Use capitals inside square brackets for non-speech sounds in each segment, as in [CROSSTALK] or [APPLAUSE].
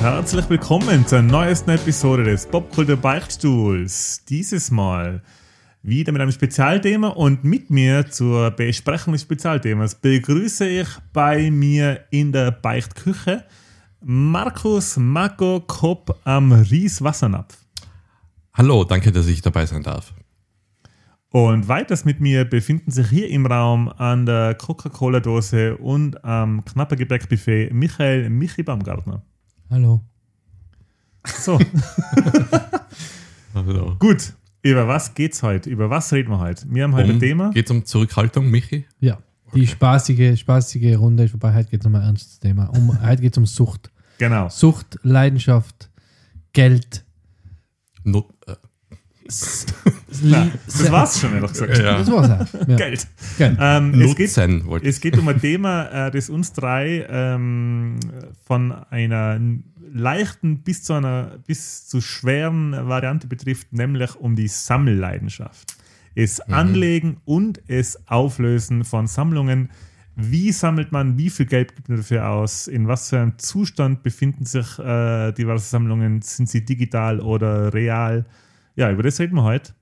Herzlich willkommen zur neuesten Episode des Popkultur Beichtstuhls. Dieses Mal wieder mit einem Spezialthema und mit mir zur Besprechung des Spezialthemas begrüße ich bei mir in der Beichtküche Markus Marco Kopp am Ries Wassernapf. Hallo, danke, dass ich dabei sein darf. Und weiters mit mir befinden sich hier im Raum an der Coca-Cola-Dose und am knapper Gebäckbuffet Michael Michi Baumgartner. Hallo. So. [LAUGHS] Hallo. Gut, über was geht's heute? Über was reden wir heute? Wir haben heute ein Um, Thema. Geht um Zurückhaltung, Michi? Ja, die spaßige, spaßige Runde ist vorbei. Heute geht es um ein ernstes Thema. Um, heute geht es um Sucht. Genau. Sucht, Leidenschaft, Geld. Not, Na, [LAUGHS] das war's schon, ehrlich gesagt. ja. Das war's auch. Ja. Geld. Geld. Ähm, es, geht, es geht um ein Thema, äh, das uns drei ähm, von einer leichten bis zu einer bis zu schweren Variante betrifft, nämlich um die Sammelleidenschaft. Es Anlegen und es Auflösen von Sammlungen. Wie sammelt man, wie viel Geld gibt man dafür aus, in was für einem Zustand befinden sich äh, diverse Sammlungen, sind sie digital oder real? Ja, über das reden wir heute.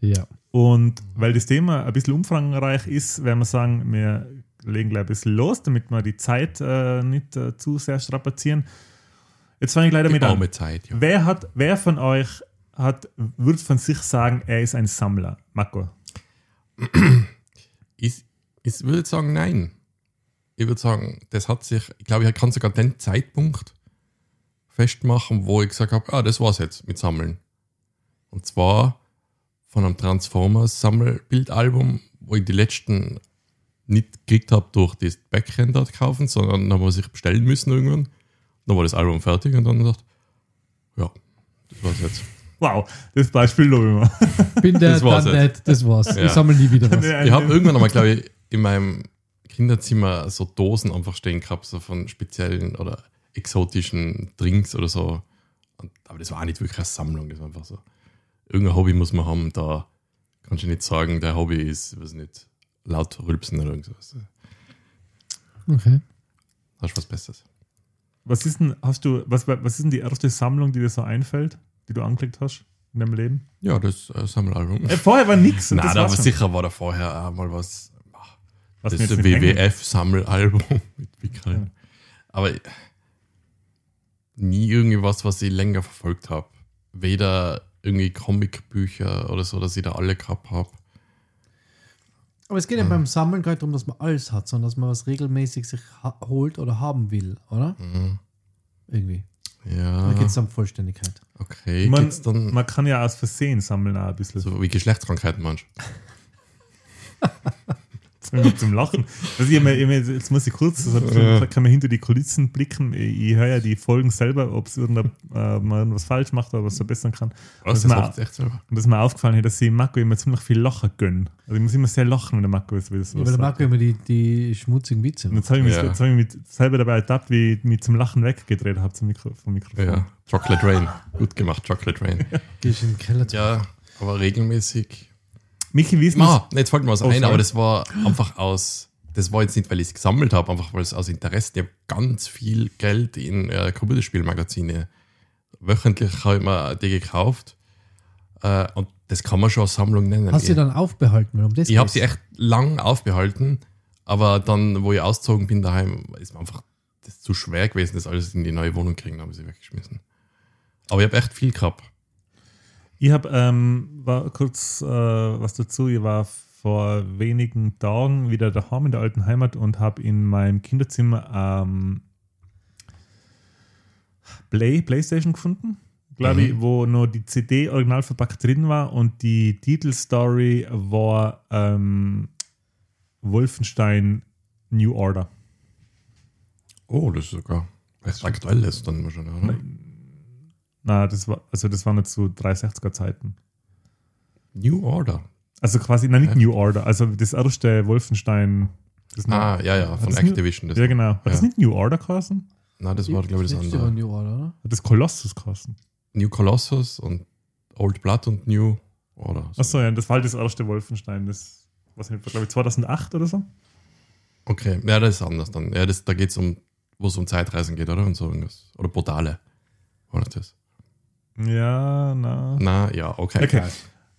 Ja. Und weil das Thema ein bisschen umfangreich ist, werden wir sagen, wir legen gleich ein bisschen los, damit wir die Zeit äh, nicht äh, zu sehr strapazieren. Jetzt fange ich gleich damit an. Arme Zeit, ja. Wer, hat, wer von euch hat, würde von sich sagen, er ist ein Sammler? Marco. [CLEARS THROAT] Ich, ich würde sagen, nein. Ich würde sagen, das hat sich, ich glaube, ich kann sogar den Zeitpunkt festmachen, wo ich gesagt habe, ah, das war's jetzt mit Sammeln. Und zwar von einem Transformers Sammelbildalbum, wo ich die letzten nicht gekriegt habe durch das Backend dort kaufen, sondern dann muss ich bestellen müssen irgendwann. Dann war das Album fertig und dann gesagt, ja, das war's jetzt. Wow, das Beispiel lobe ich [LAUGHS] Bin der Das war's dann nicht, das war's. Ja. Ich sammle nie wieder was. [LAUGHS] Ich habe irgendwann einmal, glaube ich, in meinem Kinderzimmer so Dosen einfach stehen gehabt, so von speziellen oder exotischen Drinks oder so. Und, aber das war auch nicht wirklich eine Sammlung, das war einfach so. Irgendein Hobby muss man haben, da kannst du nicht sagen, der Hobby ist, weiß nicht, laut rülpsen oder irgendwas. Okay. Hast du was Besseres? Was ist denn, hast du, was, was ist denn die erste Sammlung, die dir so einfällt, die du angeklickt hast in deinem Leben? Ja, das äh, Sammelalbum. Äh, vorher war nichts. Nein, da war sicher war da vorher auch mal was. Was das. WWF-Sammelalbum [LAUGHS] mit Wickeln. Aber nie irgendwie was, was ich länger verfolgt habe. Weder irgendwie Comicbücher oder so, dass ich da alle gehabt habe. Aber es geht ja beim Sammeln gar nicht darum, dass man alles hat, sondern dass man was regelmäßig sich ha holt oder haben will, oder? Irgendwie. Ja, Da geht es um Vollständigkeit. okay. Man, Geht's dann man kann ja aus Versehen sammeln auch ein bisschen. so wie Geschlechtskrankheiten manchmal? [LAUGHS] zum, [LAUGHS] zum Lachen. Also ich, mir- ich, mir- jetzt muss ich kurz, also da kann man hinter die Kulissen blicken. Ich, ich höre ja die Folgen selber, ob es äh, man irgendwas falsch macht oder was verbessern kann. Was, das das echt selber? Und das ist mir aufgefallen, dass ich Marco immer ziemlich viel Lachen gönne. Also ich muss immer sehr lachen, wenn der Marco will. Ja, weil der Marco immer die, die schmutzigen Witze Und macht. jetzt habe ich mich, Ja. jetzt hab ich mich selber dabei ertappt, wie ich mich zum Lachen weggedreht habe zum Mikro, vom Mikrofon. Ja, Chocolate Rain. Gut gemacht, Chocolate Rain. [LAUGHS] Gehst in den Keller zu. Ja, aber regelmäßig. Michi, wie ist Ma, jetzt fällt mir was Oh, ein, sorry. aber das war einfach aus, das war jetzt nicht, weil ich es gesammelt habe, einfach weil es aus Interesse, ich habe ganz viel Geld in äh, Computerspielmagazine. Wöchentlich habe ich mir die gekauft äh, und das kann man schon als Sammlung nennen. Hast du ich dann aufbehalten? Um das ich habe sie echt lang aufbehalten, aber dann, wo ich ausgezogen bin daheim, ist mir einfach das zu schwer gewesen, das alles in die neue Wohnung kriegen, habe ich sie weggeschmissen. Aber ich habe echt viel gehabt. Ich habe ähm, war kurz äh, was dazu. Ich war vor wenigen Tagen wieder daheim in der alten Heimat und habe in meinem Kinderzimmer ähm, Play, Playstation gefunden, glaube ich, wo nur die CD original verpackt drin war und die Titelstory war ähm, Wolfenstein New Order. Oh, das ist sogar recht aktuelles dann wahrscheinlich, oder? Na, das war also das waren jetzt so 360er Zeiten. New Order. Also quasi, nein, nicht New Order, also das erste Wolfenstein. Das Ah, ja, ja, von das New-. Das ja, genau. Hat das Ja. nicht New Order geheißen? Nein, das war, glaube ich, das war andere. New Order, oder? Hat das Colossus geheißen? New Colossus und Old Blood und New Order. Achso, ja, das war halt das erste Wolfenstein. Das, was nicht, glaube ich, 2008 oder so. Okay, ja, das ist anders dann. Ja, das, da geht es um wo es um Zeitreisen geht, oder? Und so irgendwas. Oder Portale. War das das? Ja, na. Na, ja, okay. Okay.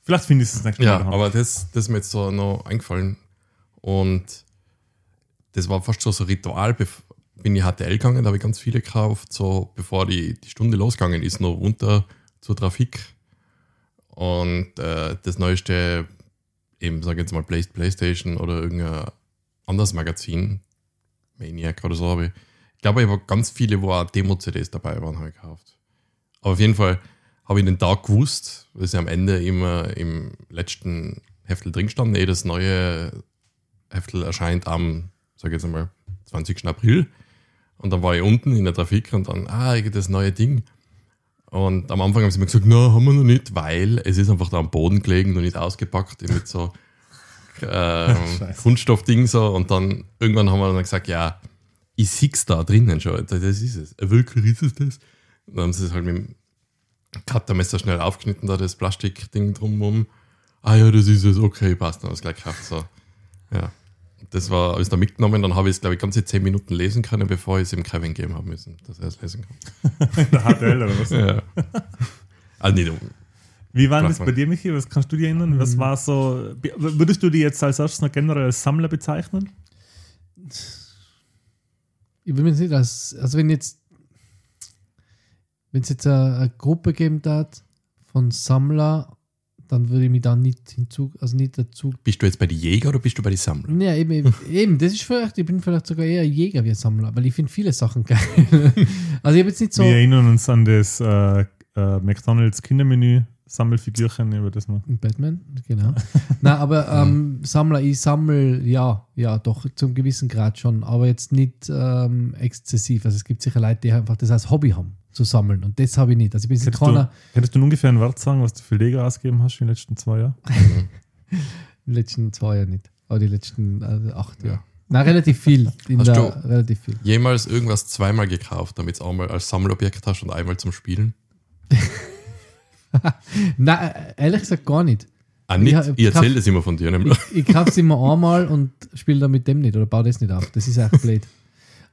Vielleicht finde ich es das nächste Ja, Mal. aber das, das ist mir jetzt so noch eingefallen. Und das war fast schon so ein Ritual. Bin ich HTL gegangen, da habe ich ganz viele gekauft, so bevor die, die Stunde losgegangen ist, noch runter zur Trafik. Und äh, das neueste, eben, sage ich jetzt mal, Play Playstation oder irgendein anderes Magazin, Maniac oder so, habe ich. Ich glaube, ich habe ganz viele, wo auch Demo-CDs dabei waren, habe ich gekauft. Aber auf jeden Fall habe ich den Tag gewusst, weil sie am Ende immer im letzten Heftel drin stand. Eh, das neue Heftel erscheint am, sag ich jetzt einmal, 20. April. Und dann war ich unten in der Trafik und dann, ah, das neue Ding. Und am Anfang haben sie mir gesagt, na, haben wir noch nicht, weil es ist einfach da am Boden gelegen, noch nicht ausgepackt, mit so [LAUGHS] ähm. Kunststoffding so. Und dann irgendwann haben wir dann gesagt, ja, ich sehe da drinnen schon, das ist es. Wirklich ist es das? Dann haben sie es halt mit dem Cuttermesser schnell aufgeschnitten, da das Plastikding drumherum. Ah ja, das ist es, okay, passt, dann habe ich es gleich gekauft. So. Ja. Das war, habe ich da mitgenommen, dann habe ich es, glaube ich, ganze 10 Minuten lesen können, bevor ich es im Kevin geben habe müssen, dass er es lesen kann. [LAUGHS] In der HTL oder was? Ja. also nicht, Wie war denn das bei dir, Michi? Was kannst du dir erinnern? Mhm. Was war so. Würdest du die jetzt als erstes noch generell als Sammler bezeichnen? Ich will mir nicht als, also wenn jetzt, wenn es jetzt eine, eine Gruppe geben hat von Sammler, dann würde ich mich da nicht hinzu, also nicht dazu. bist du jetzt bei den Jäger oder bist du bei den Sammlern? Ja, eben, eben, eben, das ist vielleicht, ich bin vielleicht sogar eher Jäger wie ein Sammler, weil ich finde viele Sachen geil. [LAUGHS] also ich habe jetzt nicht so. Wir erinnern uns an das äh, äh, McDonalds Kindermenü Sammelfigürchen, über das man. Batman, genau. Nein, aber [LAUGHS] ähm, Sammler, ich sammle, ja, ja, doch, zum gewissen Grad schon, aber jetzt nicht ähm, exzessiv. Also es gibt sicher Leute, die einfach das als Hobby haben, zu sammeln. Und das habe ich nicht. Also ich bin jetzt Hättest keiner du, hättest du ungefähr einen Wert sagen, was du für Lego ausgegeben hast in den letzten zwei Jahren? in [LAUGHS] den letzten zwei Jahren nicht. Aber die letzten äh, acht Jahre. Nein, relativ viel. In Hast der, du- relativ viel. Jemals irgendwas zweimal gekauft, damit es einmal als Sammelobjekt hast und einmal zum Spielen? [LAUGHS] Nein, ehrlich gesagt gar nicht. Ah, nicht? Ja, ich erzähle das immer von dir, nämlich. Ich, ich kaufe es immer einmal und spiele dann mit dem nicht oder baue das nicht auf. Das ist echt blöd.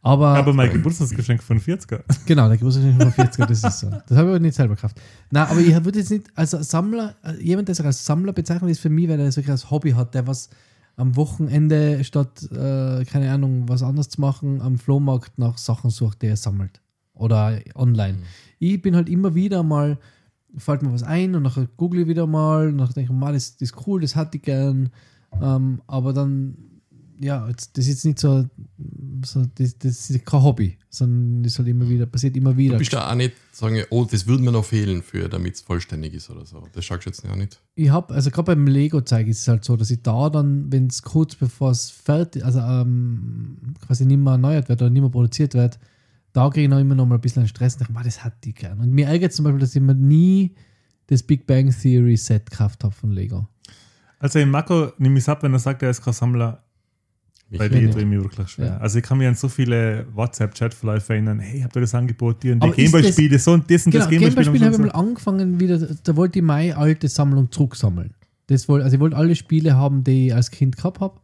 Aber, Aber mein Geburtstagsgeschenk von 40er. [LAUGHS] genau, der Geburtstag von 40er, das ist so. Das habe ich aber nicht selber gekauft. Nein, aber ich würde jetzt nicht, also Sammler, äh, jemand, der sich als Sammler bezeichnet, ist für mich, weil er das wirklich als Hobby hat, der was am Wochenende statt, äh, keine Ahnung, was anderes zu machen, am Flohmarkt nach Sachen sucht, die er sammelt. Oder online. Ich bin halt immer wieder mal, fällt mir was ein und nachher google ich wieder mal und nachher denke ich, "Ma, das, das ist cool, das hätte ich gern. Ähm, aber dann, ja, jetzt, das ist jetzt nicht so, so das, das ist kein Hobby, sondern das halt immer wieder, passiert immer wieder. Du bist da auch nicht sagen, oh, das würde mir noch fehlen, für, damit es vollständig ist oder so. Das schaust du jetzt ja nicht. ich habe, also gerade beim Lego-Zeug ist es halt so, dass ich da dann, wenn es kurz bevor es fertig, also ähm, quasi nicht mehr erneuert wird oder nicht mehr produziert wird, da kriege ich noch immer noch mal ein bisschen Stress und denke, "Ma, das hätte ich gern. Und mir ärgert zum Beispiel, dass ich mir nie das Big Bang Theory Set gekauft habe von Lego. Also im Marco nehme ich es ab, wenn er sagt, er ist kein Sammler. Bei nicht. tue ich mich wirklich schwer. Ja. Also ich kann mich an so viele WhatsApp-Chat-Verläufe erinnern, hey, habt ihr das Angebot, die und die Gameboy-Spiele, so und das und Genau, das Gameboy-Spiel. Gameboy-Spiele habe ich mal angefangen wieder, da wollte ich meine alte Sammlung zurücksammeln. Das wollte, also ich wollte alle Spiele haben, die ich als Kind gehabt habe.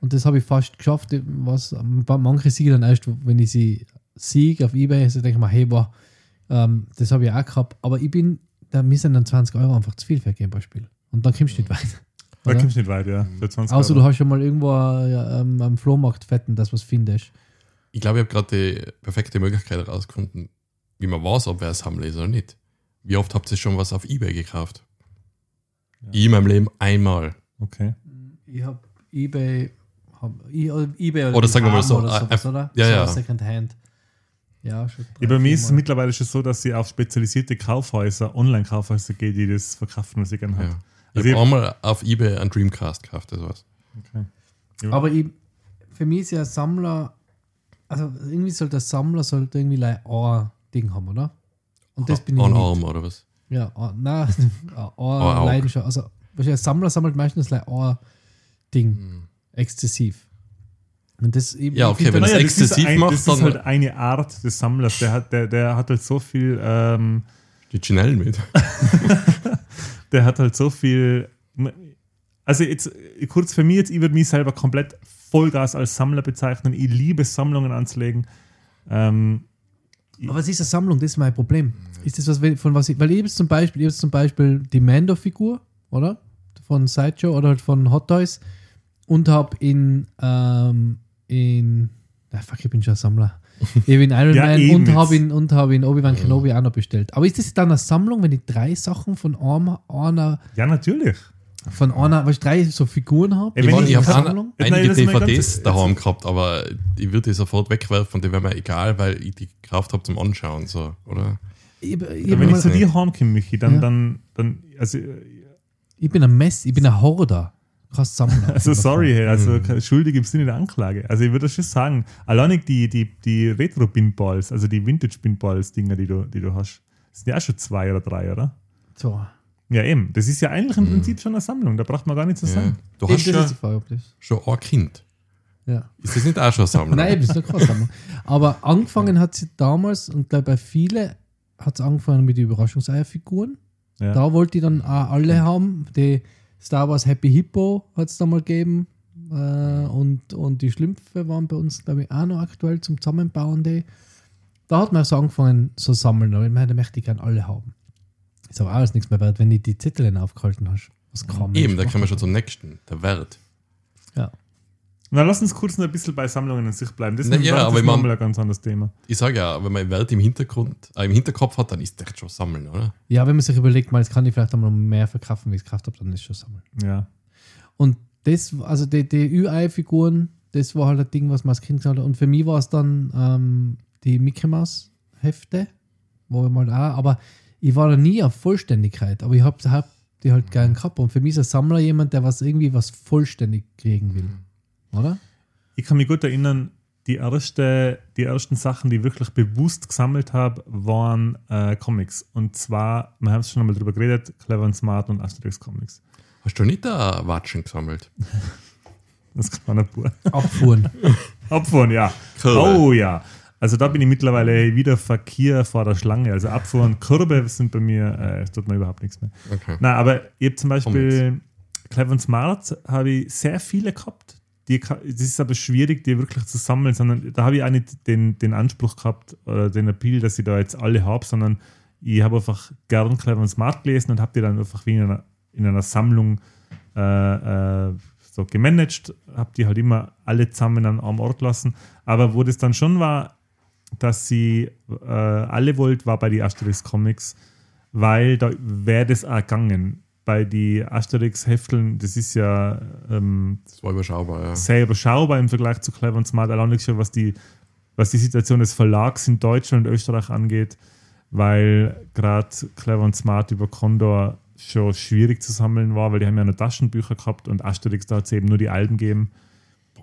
Und das habe ich fast geschafft. Was, manche siege dann erst, wenn ich sie siege auf Ebay, also denke ich mir, hey, boah, ähm, das habe ich auch gehabt. Aber ich bin, da mir sind dann 20 Euro einfach zu viel für ein Gameboy-Spiel. Und dann kommst du nicht weiter. Da kommst du nicht weit, ja. Für 20 Außer Euro. du hast schon mal irgendwo äh, ähm, am Flohmarkt fetten, das was findest. Ich glaube, ich habe gerade die perfekte Möglichkeit herausgefunden, wie man weiß, ob wer ein Sammler ist oder nicht. Wie oft habt ihr schon was auf Ebay gekauft? Ich in meinem Leben einmal. Okay. Ich habe Ebay, hab, oder Ebay oder, Oder sagen wir mal so, oder äh, sowas, äh, oder? ja, so ja. Secondhand. Ja, schon. Ja, drei, bei mir ist es mittlerweile schon so, dass sie auf spezialisierte Kaufhäuser, Online-Kaufhäuser geht, die das verkaufen, was sie gerne Ja. Ich habe ich- einmal auf Ebay einen Dreamcast gekauft, das war's. Okay. Aber ich, für mich ist ja Sammler, also irgendwie soll der Sammler sollte irgendwie like ein Ding haben, oder? Und das bin ich Ein nicht. Arm oder was? Ja, ein- nein, [LAUGHS] Auge. Leidenschaft. Also, wahrscheinlich ein Sammler sammelt meistens like ein Ding exzessiv. Und das eben, Ja, okay, wenn das Naja, exzessiv ist ein, macht, das dann- ist halt eine Art des Sammlers. Der hat, der, der hat halt so viel, ähm, Die Chanel mit. [LAUGHS] der hat halt so viel. Also jetzt kurz für mich jetzt, ich würde mich selber komplett Vollgas als Sammler bezeichnen. Ich liebe es, Sammlungen anzulegen. Ähm, Aber was ist eine Sammlung? Das ist mein Problem. Ist das was, von was ich, weil ich jetzt zum Beispiel, ich zum Beispiel die Mando-Figur, oder? Von Sideshow oder halt von Hot Toys und habe in, ähm, in, ah, fuck, ich bin schon ein Sammler. Ich habe in Iron Ja, Man eben und habe in, und habe in Obi-Wan Kenobi auch noch bestellt. Aber ist das dann eine Sammlung, wenn ich drei Sachen von einer, einer ja, natürlich. von einer, was ich drei so Figuren habe? Ich, ich- ich habe kann- ein, Nein, einige DVDs daheim gehabt, aber ich würde die sofort wegwerfen und die wäre mir egal, weil ich die gekauft habe zum Anschauen. So, oder? Ich, ich, Ja, wenn bin ich zu dir heimkomme, Michi, dann, Ja. dann, dann, also, ich bin ein Mess, ich bin ein Horder. Kein Sammler. [LAUGHS] also sorry, hey, also schuldig im Sinne der Anklage. Also ich würde schon sagen, alleinig die, die, die Retro-Pinballs, also die Vintage-Pinballs-Dinger, die du, die du hast, sind ja auch schon zwei oder drei, oder? so. Ja, eben. Das ist ja eigentlich im Prinzip schon eine Sammlung, da braucht man gar nicht zu Ja. sagen. Du hast das ja ist die Frage, das. schon ein Kind. Ja. Ist das nicht auch schon eine Sammlung? Nein, das ist keine Sammlung. Aber angefangen hat sie damals, und glaube bei vielen hat es angefangen mit den Überraschungseierfiguren. Ja. Da wollte ich dann auch alle haben. Die Star Wars Happy Hippo hat es da mal gegeben. Äh, und, und die Schlümpfe waren bei uns, glaube ich, auch noch aktuell zum Zusammenbauen. Die. Da hat man so angefangen zu sammeln. Aber ich meine, da möchte ich gerne alle haben. Ist aber alles nichts mehr wert, wenn du die Zettel aufgehalten hast. Was kann Eben, da kommen wir schon zum nächsten, der Wert. Ja. Na, lass uns kurz noch ein bisschen bei Sammlungen in sich bleiben. Das ist, Na ein- ja, aber ist ich mein- nochmal ein ganz anderes Thema. Ich sage ja, wenn man Wert im Hintergrund, äh, im Hinterkopf hat, dann ist das echt schon Sammeln, oder? ja, wenn man sich überlegt, mal, jetzt kann ich vielleicht einmal mehr verkaufen, wie ich es gekauft habe, dann ist es schon sammeln. Ja. Und das, also die, die Ü-Ei-Figuren, das war halt ein Ding, was man als Kind hatte. Und für mich war es dann ähm, die Mickey Mouse Hefte, wo ich mal auch, aber ich war da nie auf Vollständigkeit, aber ich habe hab die halt gern gehabt. Und für mich ist ein Sammler jemand, der was irgendwie was vollständig kriegen will. Oder? Ich kann mich gut erinnern, die, erste, die ersten Sachen, die ich wirklich bewusst gesammelt habe, waren äh, Comics. Und zwar, wir haben es schon einmal drüber geredet, Clever and Smart und Asterix Comics. Hast du nicht da Watschen gesammelt? [LAUGHS] Das kann man pur. Abfuhren. [LAUGHS] Abfahren, ja. Kurve. Oh ja. Also da bin ich mittlerweile wieder Verkehr vor der Schlange. Also Abfahren, Kurve sind bei mir, äh, es tut mir überhaupt nichts mehr. Okay. Nein, aber ich habe zum Beispiel Clever and Smart habe ich sehr viele gehabt. Die, es ist aber schwierig, die wirklich zu sammeln, sondern da habe ich auch nicht den, den Anspruch gehabt oder den Appeal, dass ich da jetzt alle habe, sondern ich habe einfach gern Clever and Smart gelesen und habe die dann einfach wie in einer, in einer Sammlung äh, äh, so gemanagt, habe die halt immer alle zusammen an einem Ort lassen. Aber wo das dann schon war, dass sie äh, alle wollt, war bei den Asterix Comics, weil da wäre das auch gegangen. Bei den Asterix-Hefteln, das ist ja ähm, Das war überschaubar, ja. sehr überschaubar im Vergleich zu Clever und Smart, allein schon was die, was die Situation des Verlags in Deutschland und Österreich angeht, weil gerade Clever und Smart über Condor schon schwierig zu sammeln war, weil die haben ja nur Taschenbücher gehabt und Asterix, da hat es eben nur die alten gegeben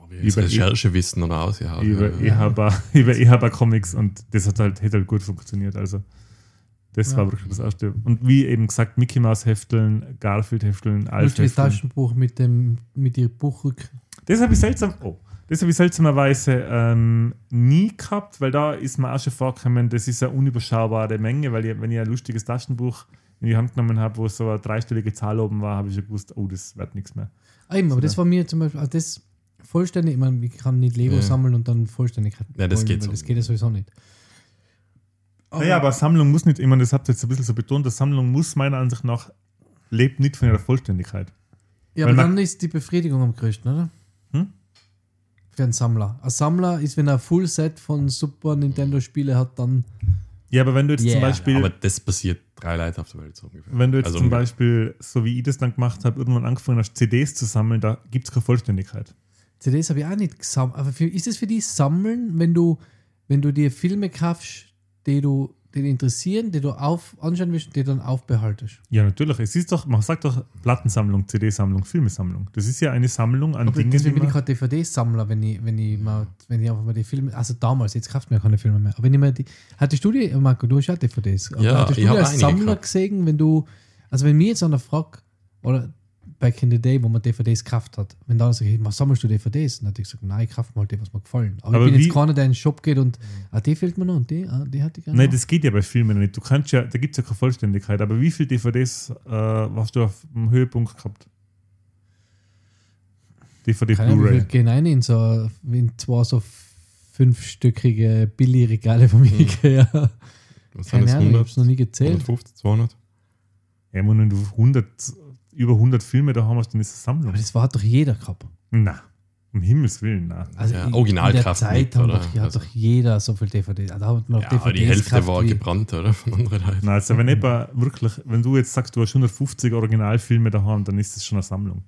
Über- Recherchewissen oder ausgehauen. über ja. EHBA, [LAUGHS] über EHBA Comics und das hat halt, hätte halt gut funktioniert. Also das Ja. war wirklich das erste. Und wie eben gesagt, Mickey Mouse Hefteln, Garfield Hefteln, Alf Lustig, das Hefteln. Taschenbuch mit dem mit dem Buchrück. Das habe ich seltsam, oh, das habe ich seltsamerweise ähm, nie gehabt, weil da ist mir auch schon vorgekommen, das ist eine unüberschaubare Menge, weil ich, wenn ich ein lustiges Taschenbuch in die Hand genommen habe, wo so eine dreistellige Zahl oben war, habe ich schon gewusst, oh, das wird nichts mehr. Ah, eben, aber So, das war mir zum Beispiel, also das vollständig, ich meine, ich kann nicht Lego Ja. sammeln und dann Vollständigkeit. Ja, das wollen, geht weil so. Das geht ja sowieso nicht. Naja, aber Sammlung muss nicht, ich meine, das habt ihr jetzt ein bisschen so betont, dass Sammlung muss meiner Ansicht nach, lebt nicht von ihrer Vollständigkeit. Ja, Weil aber dann ist die Befriedigung am größten, oder? Hm? Für einen Sammler. Ein Sammler ist, wenn er ein Full-Set von Super Nintendo-Spiele hat, dann. Ja, aber wenn du jetzt zum Yeah, Beispiel. Aber das passiert drei Leute auf der Welt so ungefähr. Wenn du jetzt Also zum ungefähr. Beispiel, so wie ich das dann gemacht habe, irgendwann angefangen hast, CDs zu sammeln, da gibt es keine Vollständigkeit. CDs habe ich auch nicht gesammelt. Aber für, ist es für dich Sammeln, wenn du, wenn du dir Filme kaufst, die du dich interessieren, die du auf, anschauen willst und die dann aufbehaltest? Ja, natürlich. Es ist doch, man sagt doch Plattensammlung, CD-Sammlung, Filmesammlung. Das ist ja eine Sammlung an Aber Dingen, die deswegen bin ich gerade DVD-Sammler, wenn ich, wenn ich mal, wenn ich einfach mal die Filme, also damals, jetzt kauft mir ja keine Filme mehr, aber wenn ich mal die, hattest du die, Marco, du hast ja DVDs, Ja, hattest ich du als Sammler gehabt. gesehen, wenn du, also wenn mir jetzt einer fragt, oder back in the day, wo man DVDs gekauft hat, wenn da sagt, hey, was sammelst du DVDs? Dann hätte ich gesagt, nein, ich kaufe mal die, was mir gefallen. Aber, Aber ich bin jetzt keiner, der in den Shop geht und, ah, die fehlt mir noch und die, ah, die hatte ich gerne. Nein, noch. das geht ja bei Filmen nicht. Du kannst ja, da gibt es ja keine Vollständigkeit. Aber wie viele DVDs äh, hast du auf dem Höhepunkt gehabt? DVD Blu-ray. gehen ein in so, in zwar so fünfstöckige Billigregale von Hm. Ikea. Was sind Keine das? Ahnung, ich 100? habe es noch nie gezählt. 150, 200? Ja, wenn du 100, über 100 Filme da haben hast, dann ist es eine Sammlung. Aber das war doch jeder gehabt. Na, um Himmels Willen, na. Also Ja, in- Originalkraft In der Zeit nicht, haben oder? doch, hat Also- doch jeder so viel DVD. Da hat man Ja, DVDs aber die Hälfte gekauft war gebrannt, oder? Von anderen Leuten. na also wenn etwa wirklich, wenn du jetzt sagst, du hast 150 Originalfilme daheim, dann ist das schon eine Sammlung.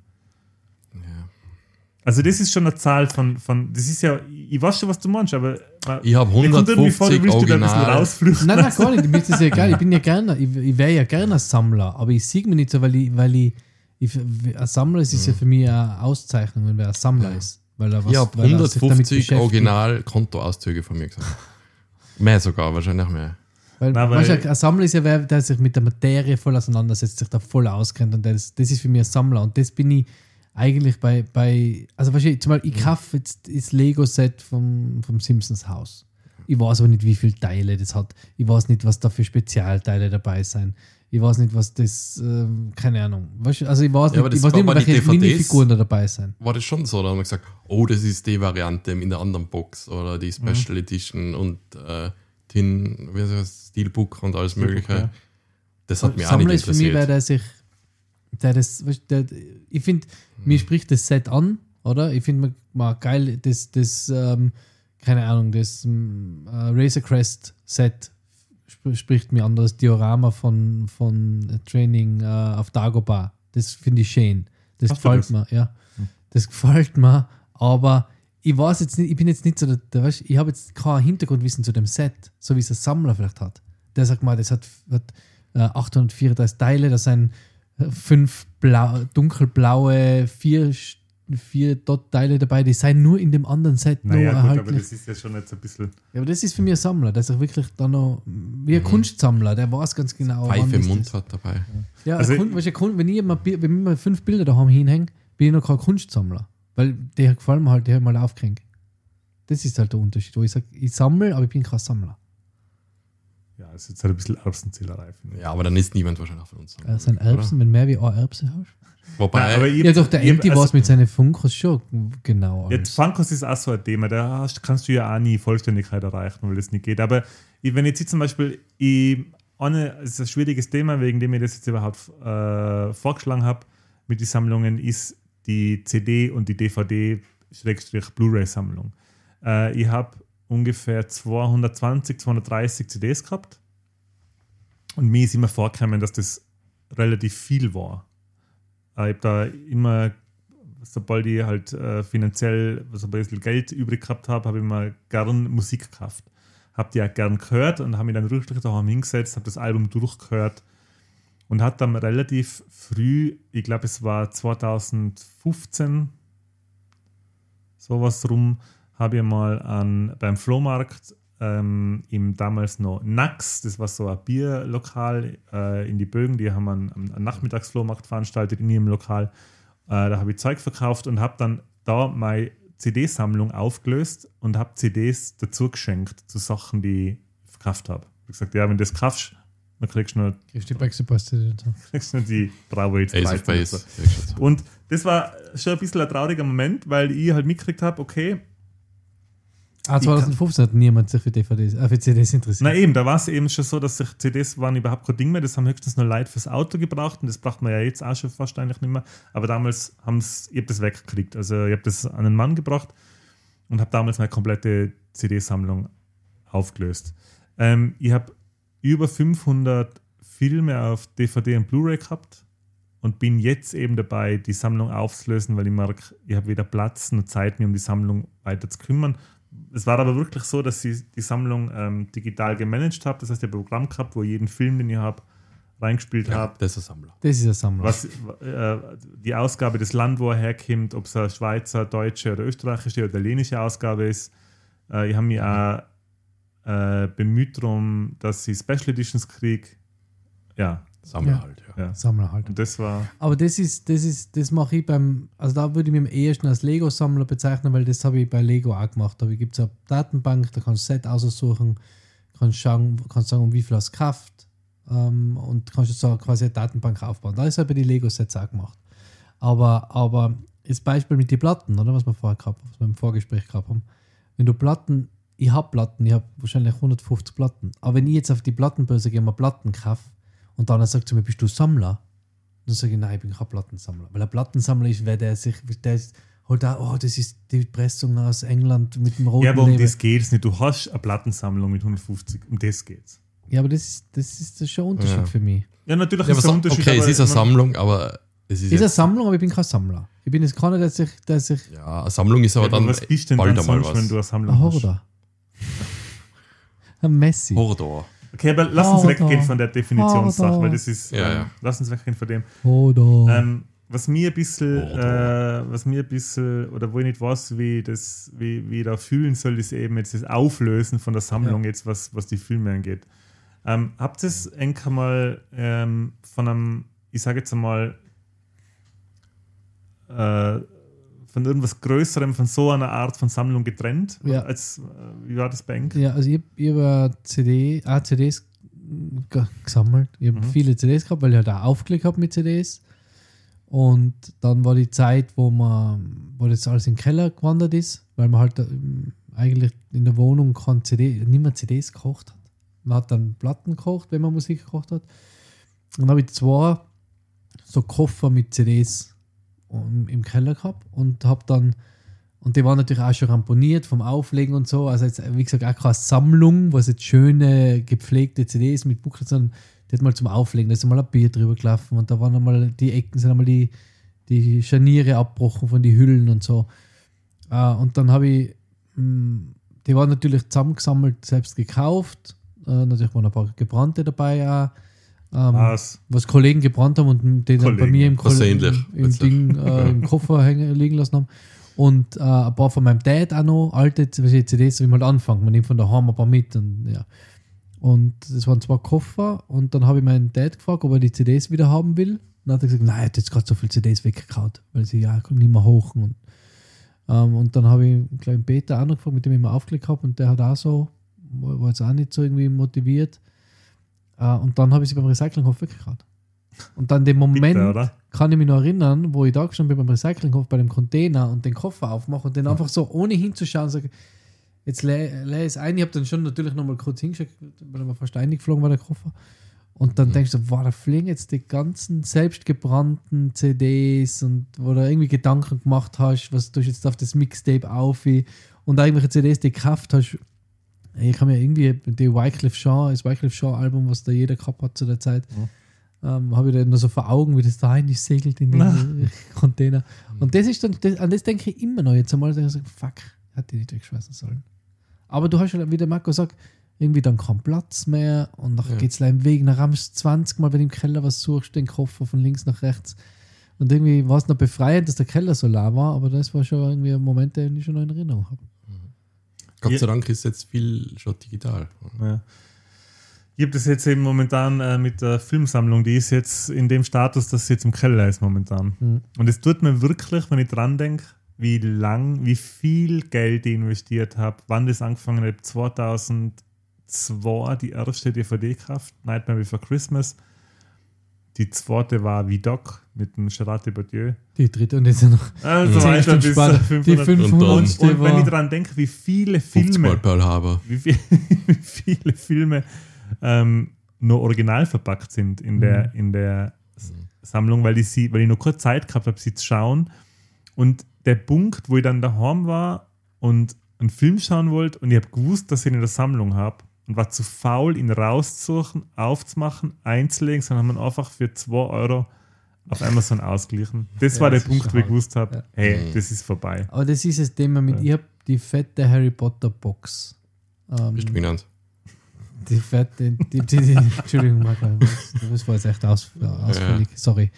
Also das ist schon eine Zahl von, von das ist ja, ich weiß schon, was du meinst, aber Ich habe mir kommt irgendwie vor, du 150 willst wieder ein bisschen Original. Nein, nein, gar nicht. Mir ist das ja egal. Ich bin ja gerne, ich, ich wäre ja gerne ein Sammler, aber ich sehe mich nicht so, weil ich, weil ich, ich ein Sammler ist, ist ja für mich eine Auszeichnung, wenn wer ein Sammler Ja. ist. Weil er was, Ich habe weil er sich damit 150 beschäftigt. Original-Kontoauszüge von mir gesagt. mehr sogar, wahrscheinlich mehr. Weil, Nein, weil- du, ein Sammler ist ja wer, der sich mit der Materie voll auseinandersetzt, sich da voll auskennt und das, das ist für mich ein Sammler und das bin ich eigentlich bei, bei also weißt du, zum Beispiel, ich kaufe jetzt das Lego-Set vom, vom Simpsons Haus. Ich weiß aber nicht, wie viele Teile das hat. Ich weiß nicht, was da für Spezialteile dabei sind. Ich weiß nicht, was das, ähm, keine Ahnung. Weißt also ich weiß Ja, nicht, ich weiß nicht den welche DVDs. Minifiguren da dabei sind. War das schon so? Da haben wir gesagt, oh, das ist die Variante in der anderen Box oder Mhm. die Special Edition und äh, Tin, wie heißt das, Steelbook und alles Mögliche. ja. Das hat mich auch Sammler nicht ist für mich, interessiert. der sich, der das, der, ich finde, Mhm. mir spricht das Set an, oder? Ich finde mal geil, das, das ähm, keine Ahnung, das ähm, äh, Razor Crest Set sp spricht mir an, das Diorama von, von Training äh, auf Dagobah. Das finde ich schön. Das Hast gefällt das? mir, ja. Das gefällt mir, aber ich weiß jetzt nicht, ich bin jetzt nicht so der, der weißt, ich habe jetzt kein Hintergrundwissen zu dem Set, so wie es ein Sammler vielleicht hat. Der sagt mal, das hat, hat äh, 834 Teile, da sind fünf blau, dunkelblaue, vier, vier Dot-Teile dabei, die sind nur in dem anderen Set Naja, noch gut, aber das ist ja schon jetzt ein bisschen. Ja, aber das ist für mich ein Sammler, der sich wirklich da noch, wie ein Kunstsammler, der weiß ganz genau, Pfeife wann im ist Mund das. hat dabei. Ja, Also- also, Kun weißt du, Kun wenn, ich mal, wenn ich mal fünf Bilder daheim hinhänge, bin ich noch kein Kunstsammler. Weil die gefallen mir halt, die habe ich mal aufgehängt. Das ist halt der Unterschied, wo ich sage, ich sammle, aber ich bin kein Sammler. Ja, das ist jetzt halt ein bisschen Erbsenzählerei. finde ich. Ja, aber dann ist niemand wahrscheinlich auch von uns. Das sind Erbsen, wenn mehr wie eine Erbse hast. Wobei, Nein, aber ich- Ja, doch, der Empty also- weiß mit seinen Funkos schon genau. Jetzt. Funkos ist auch so ein Thema, da hast, kannst du ja auch nie Vollständigkeit erreichen, weil das nicht geht. Aber ich, wenn jetzt ich zum Beispiel, ich, es ist ein schwieriges Thema, wegen dem ich das jetzt überhaupt äh, vorgeschlagen habe mit den Sammlungen, ist die CD und die DVD-Blu-ray-Sammlung. Äh, ich habe ungefähr 220, 230 CDs gehabt und mir ist immer vorgekommen, dass das relativ viel war. Äh, ich habe da immer sobald ich halt äh, finanziell so ein bisschen Geld übrig gehabt habe, habe ich immer gern Musik gekauft. Habe die auch gern gehört und habe mich dann wirklich daheim hingesetzt, habe das Album durchgehört und hat dann relativ früh, ich glaube es war 2015, sowas rum, habe ich mal an, beim Flohmarkt ähm, im damals noch Nax, das war so ein Bierlokal äh, in die Bögen, die haben einen, einen Nachmittagsflohmarkt veranstaltet in ihrem Lokal. Äh, da habe ich Zeug verkauft und habe dann da meine CD-Sammlung aufgelöst und habe CDs dazu geschenkt zu Sachen, die ich verkauft habe. Ich habe gesagt, ja, wenn du das kaufst, dann kriegst du noch, Kriegst die dazu? [LAUGHS] kriegst du noch die Bravo jetzt Ace of 13 und Base. Und das war schon ein bisschen ein trauriger Moment, weil ich halt mitgekriegt habe, okay, Ah, 2015 hat niemand sich für DVDs, äh, für CDs interessiert. na eben, da war es eben schon so, dass sich CDs waren überhaupt kein Ding mehr. Das haben höchstens nur Leute fürs Auto gebraucht und das braucht man ja jetzt auch schon fast eigentlich nicht mehr. Aber damals haben es, ich habe das weggekriegt. Also ich habe das an einen Mann gebracht und habe damals meine komplette CD-Sammlung aufgelöst. Ähm, ich habe über 500 Filme auf DVD und Blu-ray gehabt und bin jetzt eben dabei, die Sammlung aufzulösen, weil ich merke, ich habe weder Platz noch Zeit, mich um die Sammlung weiter zu kümmern. Es war aber wirklich so, dass ich die Sammlung ähm, digital gemanagt habe. Das heißt, ich habe ein Programm gehabt, wo ich jeden Film, den ich habe, reingespielt Ja, habe. das ist ein Sammler. Das ist ein Sammler. Was, äh, die Ausgabe des Land, wo er herkommt, ob es eine Schweizer, deutsche oder österreichische oder italienische Ausgabe ist. Äh, ich habe mich auch äh, bemüht darum, dass ich Special Editions kriege. Ja, Sammler Ja. halt, ja. ja. Sammler halt. Und das war. Aber das ist, das ist, das mache ich beim, also da würde ich mich am ehesten als Lego-Sammler bezeichnen, weil das habe ich bei Lego auch gemacht. Da gibt es eine Datenbank, da kannst du Set aussuchen, kannst schauen, kannst sagen, um wie viel hast du gekauft ähm, und kannst jetzt so quasi eine Datenbank aufbauen. Da ist halt bei den Lego-Sets auch gemacht. Aber, aber das Beispiel mit den Platten, oder was wir vorher gehabt was wir im Vorgespräch gehabt haben, wenn du Platten ich habe Platten, ich habe wahrscheinlich 150 Platten. Aber wenn ich jetzt auf die Plattenbörse gehe und mir Platten kaufe und dann sagt zu mir, bist du Sammler? Dann sage ich, nein, ich bin kein Plattensammler. Weil ein Plattensammler ist, wer der sich, der ist, halt auch, oh, das ist die Pressung aus England mit dem roten Ja, aber um Label. das geht es nicht. Du hast eine Plattensammlung mit 150, um das geht's. Ja, aber das ist, das ist schon ein Unterschied Ja. für mich. Ja, natürlich Ja, ist der so, Unterschied. okay, es ist eine Sammlung, aber es ist Ist eine Sammlung, aber ich bin kein Sammler. Ich bin jetzt keiner, der sich, der sich ja, eine Sammlung ist aber Ja, aber dann was bist denn bald dann einmal sonst, was. wenn du eine Sammlung ein hast? Horder. [LAUGHS] Ein Messi. Hordor. Okay, aber lass uns weggehen von der Definitionssache, weil das ist. Ja, ähm, ja. Lass uns weggehen von dem. Ähm, was mir ein bisschen, äh, was mir ein bisschen, oder wo ich nicht weiß, wie das, wie, wie ich da fühlen soll, ist eben jetzt das Auflösen von der Sammlung, jetzt was, was die Filme angeht. Ähm, habt ihr es eigentlich mal ähm, von einem, ich sage jetzt einmal, äh, von irgendwas Größerem, von so einer Art von Sammlung getrennt? Ja. Als, äh, wie war das bei Enk? Ja, also ich, ich habe CD, auch CDs ge- gesammelt. Ich habe Mhm. viele CDs gehabt, weil ich halt auch aufgelegt habe mit CDs. Und dann war die Zeit, wo man, wo das alles in den Keller gewandert ist, weil man halt ähm, eigentlich in der Wohnung kein CD, nicht mehr CDs gekocht hat. Man hat dann Platten gekocht, wenn man Musik gekocht hat. Und dann habe ich zwei so Koffer mit CDs im Keller gehabt und habe dann und die waren natürlich auch schon ramponiert vom Auflegen und so. Also jetzt, wie gesagt, auch keine Sammlung, was jetzt schöne, gepflegte CDs mit Booklets, sondern die hat mal zum Auflegen, da ist mal ein Bier drüber gelaufen und da waren einmal die Ecken, sind einmal die, die Scharniere abgebrochen von den Hüllen und so. Äh, und dann habe ich, mh, die waren natürlich zusammengesammelt, selbst gekauft. Äh, natürlich waren ein paar gebrannte dabei auch. Ähm, Was? was Kollegen gebrannt haben und die dann bei mir im, ähnlich, im. Ding, äh, im Koffer hängen, liegen lassen haben. Und äh, ein paar von meinem Dad auch noch, alte CDs, wie man halt anfängt. Man nimmt von daheim ein paar mit. Und, ja. und das waren zwei Koffer. Und dann habe ich meinen Dad gefragt, ob er die CDs wieder haben will. Und dann hat er gesagt, nein, er hat jetzt gerade so viele CDs weggekaut, weil sie ja nicht mehr hochen. Und, ähm, und dann habe ich einen kleinen Peter auch noch gefragt, mit dem ich immer aufgelegt habe. Und der hat auch so, war war jetzt auch nicht so irgendwie motiviert. Äh, und dann habe ich sie beim Recyclinghof weggekaut. Und dann den Moment Bitte, kann ich mich noch erinnern, wo ich da gestanden bin beim Recyclinghof bei dem Container und den Koffer aufmache und den einfach so ohne hinzuschauen sage, jetzt leih es ein. Ich habe dann schon natürlich noch mal kurz hingeschaut, weil er fast eingeflogen war, der Koffer. Und dann denkst du, wow, da fliegen jetzt die ganzen selbstgebrannten CDs und wo du irgendwie Gedanken gemacht hast, was du jetzt auf das Mixtape auf und irgendwelche CDs, die gekauft hast. Ich kann mir irgendwie die Wycliffe Shaw, das Wycliffe Shaw Album, was da jeder gehabt hat zu der Zeit, ähm, habe ich dann nur so vor Augen, wie das da rein segelt in den [LAUGHS] Container. Und das ist dann, das, an das denke ich immer noch jetzt einmal, dass ich sage, fuck, hätte ich nicht wegschmeißen sollen. Aber du hast ja, wie der Marco sagt, irgendwie dann keinen Platz mehr und nachher Ja. geht es im Weg, dann rammst du 20 Mal, wenn du im Keller was suchst, den Koffer von links nach rechts. Und irgendwie war es noch befreiend, dass der Keller so leer war, aber das war schon irgendwie ein Moment, den ich schon noch in Erinnerung habe. Gott Ja. sei Dank ist jetzt viel schon digital. Ja. Ich habe das jetzt eben momentan äh, mit der Filmsammlung, die ist jetzt in dem Status, dass sie jetzt im Keller ist momentan. Mhm. Und es tut mir wirklich, wenn ich dran denke, wie lang, wie viel Geld ich investiert habe, wann das angefangen hat. 2002 die erste DVD gekauft, Nightmare Before Christmas. Die zweite war Vidoc mit dem Gerard Depardieu. Die dritte und jetzt noch Also zehn weiter Stunden bis später. 500. Die Und dann- 500. und wenn ich war. dran denke, wie viele 50 Mal Filme Pearl Harbor. [LAUGHS] wie, viel, wie viele Filme ähm, nur original verpackt sind in der, in der S- Sammlung, weil ich, sie, weil ich noch kurz Zeit gehabt habe, sie zu schauen. Und der Punkt, wo ich dann daheim war und einen Film schauen wollte und ich habe gewusst, dass ich ihn in der Sammlung habe und war zu faul, ihn rauszusuchen, aufzumachen, einzulegen, sondern haben ihn einfach für 2 Euro auf Amazon ausgeglichen. Das Ja, war der das Punkt, wo ich gewusst habe, Ja. hey, Mhm. das ist vorbei. Aber das ist das Thema mit, Ja. ich habe die fette Harry Potter Box. Ähm, Bist du genannt? Die fette, die, die, die, Entschuldigung, Marco, das, war jetzt echt aus, ausführlich, sorry.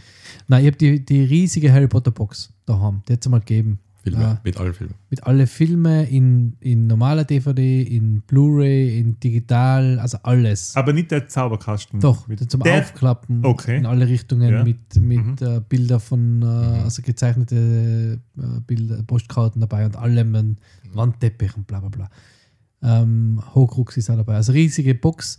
Nein, ich habe die, die riesige Harry Potter Box daheim, die hat es mal gegeben. Filme, Ja. mit allen Filmen. Mit alle Filme in, in normaler DVD, in Blu-ray, in digital, also alles. Aber nicht der Zauberkasten. Doch, mit zum der, Aufklappen Okay. in alle Richtungen Ja. mit, mit Mhm. äh, Bilder von, äh, also gezeichnete äh, Bilder, Postkarten dabei und allem, ein Wandteppich und bla bla bla. Ähm, Hochrux ist auch dabei. Also riesige Box.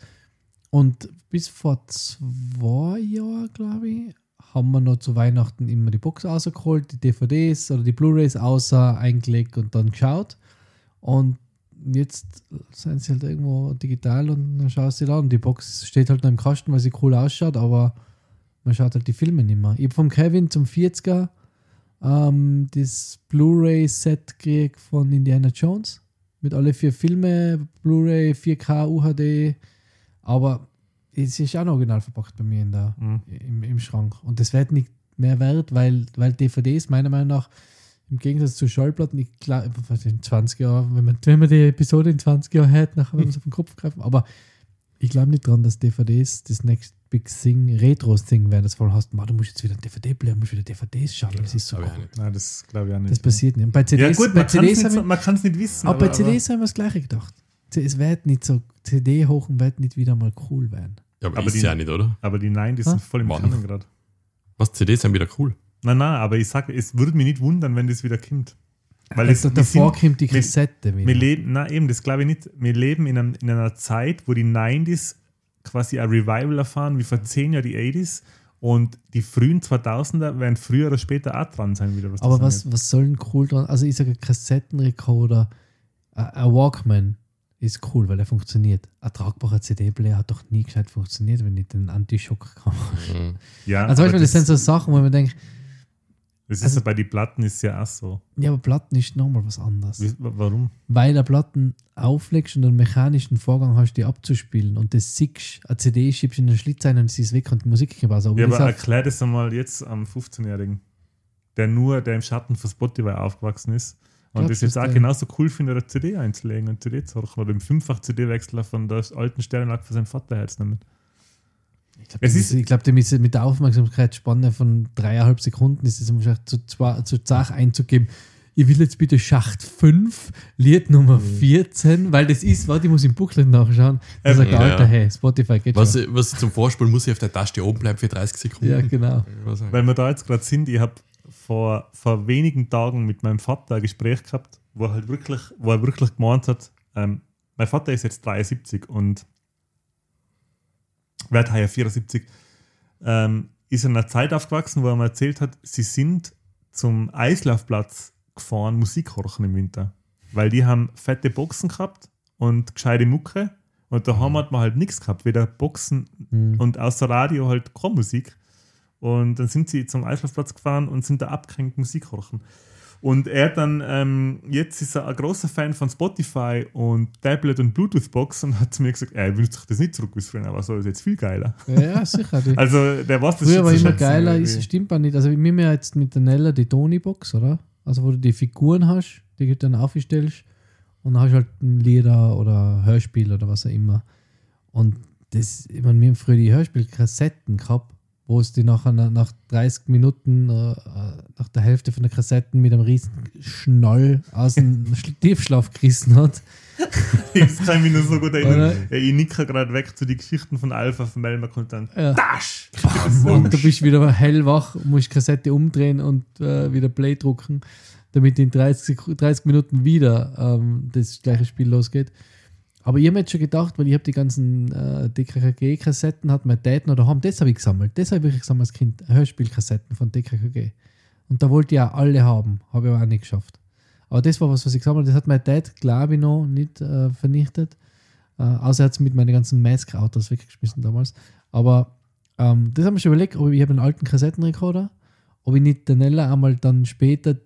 Und bis vor zwei Jahren, glaube ich, haben wir noch zu Weihnachten immer die Box rausgeholt, die DVDs oder die Blu-Rays außer eingelegt und dann geschaut. Und jetzt sind sie halt irgendwo digital und dann schaust sie an. Die Box steht halt noch im Kasten, weil sie cool ausschaut, aber man schaut halt die Filme nicht mehr. Ich habe vom Kevin zum 40er ähm, das Blu-ray-Set gekriegt von Indiana Jones mit alle vier Filme, Blu-ray, 4K, UHD, aber es ist auch noch original verpackt bei mir in der, Mhm. im, im Schrank. Und das wird nicht mehr wert, weil, weil DVDs meiner Meinung nach im Gegensatz zu Schallplatten, ich glaube, in 20 Jahren, wenn man, wenn man die Episode in 20 Jahren hat, nachher werden wir es auf den Kopf greifen. Aber ich glaube nicht dran, dass DVDs das Next Big Thing, Retro-Thing werden, das voll hast. Man, du musst jetzt wieder ein DVD-Player, musst wieder DVDs schauen. das ist so cool. Nein, das glaube ich auch nicht. Das passiert nicht. Und bei ja, CDs, gut, bei man kann es nicht, nicht wissen. aber bei CDs haben wir das Gleiche gedacht. Es wird nicht so, CD hoch und wird nicht wieder mal cool werden. Ja, aber, Aber ist die- ja nicht, oder? aber die Nein, die Ha? sind voll im? Kanon gerade. Was, CDs sind wieder cool. Nein, nein, aber ich sage, es würde mich nicht wundern, wenn das wieder kommt. Weil es, Also wir, davor sind, kommt die wir- Kassette wieder. wir leben, na eben, das glaube ich nicht. Wir leben in, einem, in einer Zeit, wo die 90s quasi ein Revival erfahren, wie vor 10 Jahren die 80s. Und die frühen 2000er werden früher oder später auch dran sein, wieder was Aber was, was soll denn cool dran? Also ich sage, ein Kassettenrekorder, ein Walkman ist cool, weil er funktioniert. Ein tragbarer CD-Player hat doch nie gescheit funktioniert, wenn nicht den Anti-Schock kam. Mhm. Ja, Also manchmal, das sind so Sachen, wo man denkt, das ist also- ja bei den Platten ist ja auch so. ja, aber Platten ist nochmal was anderes. Wie, warum? Weil der Platten auflegst und einen mechanischen Vorgang hast, die abzuspielen und das siehst, eine CD schiebst in den Schlitz ein und sie ist weg und die Musik geht was. Aber Ja, das aber erklär das einmal jetzt am 15-Jährigen, der nur, der im Schatten von Spotify aufgewachsen ist und Glaubst das jetzt auch der- genauso cool findet, eine CD einzulegen und CD zu horchen oder im Fünffach-CD-Wechsler von der alten Sternenlack für sein Vater herzunehmen. Ich glaube, Es dem ist- ist, ich glaub, dem ist mit der Aufmerksamkeitsspanne von dreieinhalb Sekunden ist es wahrscheinlich zu, zu Zach einzugeben. Ich will jetzt bitte Schacht 5, Lied Nummer Mhm. 14, weil das ist, warte, ich muss im Booklet nachschauen. Da Ähm, sagt der ja. Alter, hey, Spotify geht Was, schon. was ich zum Vorspulen muss ich auf der Taste oben bleiben für 30 Sekunden. Ja, genau. Weil wir da jetzt gerade sind, ich habe vor, vor wenigen Tagen mit meinem Vater ein Gespräch gehabt, wo er halt wirklich, wo er wirklich gemeint hat, ähm, mein Vater ist jetzt 73 und wird heuer 74, ähm, ist in einer Zeit aufgewachsen, wo er mir erzählt hat, sie sind zum Eislaufplatz gefahren, Musik horchen im Winter. Weil die haben fette Boxen gehabt und gescheite Mucke und daheim hat man halt nichts gehabt, weder Boxen Hm. und außer Radio halt keine Musik. Und dann sind sie zum Eislaufplatz gefahren und sind da abgehängt Musik horchen. Und er dann, ähm, jetzt ist er ein großer Fan von Spotify und Tablet und Bluetooth-Box und hat zu mir gesagt, er wünscht sich das nicht zurück, wie es früher war, so ist jetzt viel geiler. Ja, sicher. [LAUGHS] Also der weiß das früher war immer geiler, irgendwie. ist, stimmt auch nicht. Also wir haben ja jetzt mit der Nella die Tony-Box, oder? Also wo du die Figuren hast, die du dann aufstellst und dann hast du halt ein Lieder oder Hörspiel oder was auch immer. Und das, ich meine, wir haben früher die Hörspielkassetten gehabt, wo es die nachher nach, nach 30 Minuten, äh, nach der Hälfte von der Kassetten mit einem riesen Schnall aus dem [LAUGHS] Sch- Tiefschlaf gerissen hat. [LAUGHS] Das kann ich mich nur so gut erinnern. Ja, ich nicke gerade weg zu den Geschichten von Alpha von Melmac und dann Ja. Dash! Und du bist wieder hellwach, musst Kassette umdrehen und äh, wieder Play drucken, damit in 30, Sek- 30 Minuten wieder ähm, das gleiche Spiel losgeht. Aber ich habe jetzt schon gedacht, weil ich habe die ganzen äh, DKKG-Kassetten, hat mein Dad noch daheim, das habe ich gesammelt. Das habe ich gesammelt als Kind, Hörspielkassetten von DKKG. Und da wollte ich auch alle haben, habe ich aber auch nicht geschafft. Aber das war was, was ich gesammelt habe. Das hat mein Dad, glaube ich, noch nicht äh, vernichtet. Äh, außer er hat es mit meinen ganzen Mask-Autos weggeschmissen damals. Aber ähm, das haben wir schon überlegt, ob ich habe einen alten Kassettenrekorder, ob ich nicht der Nella einmal dann später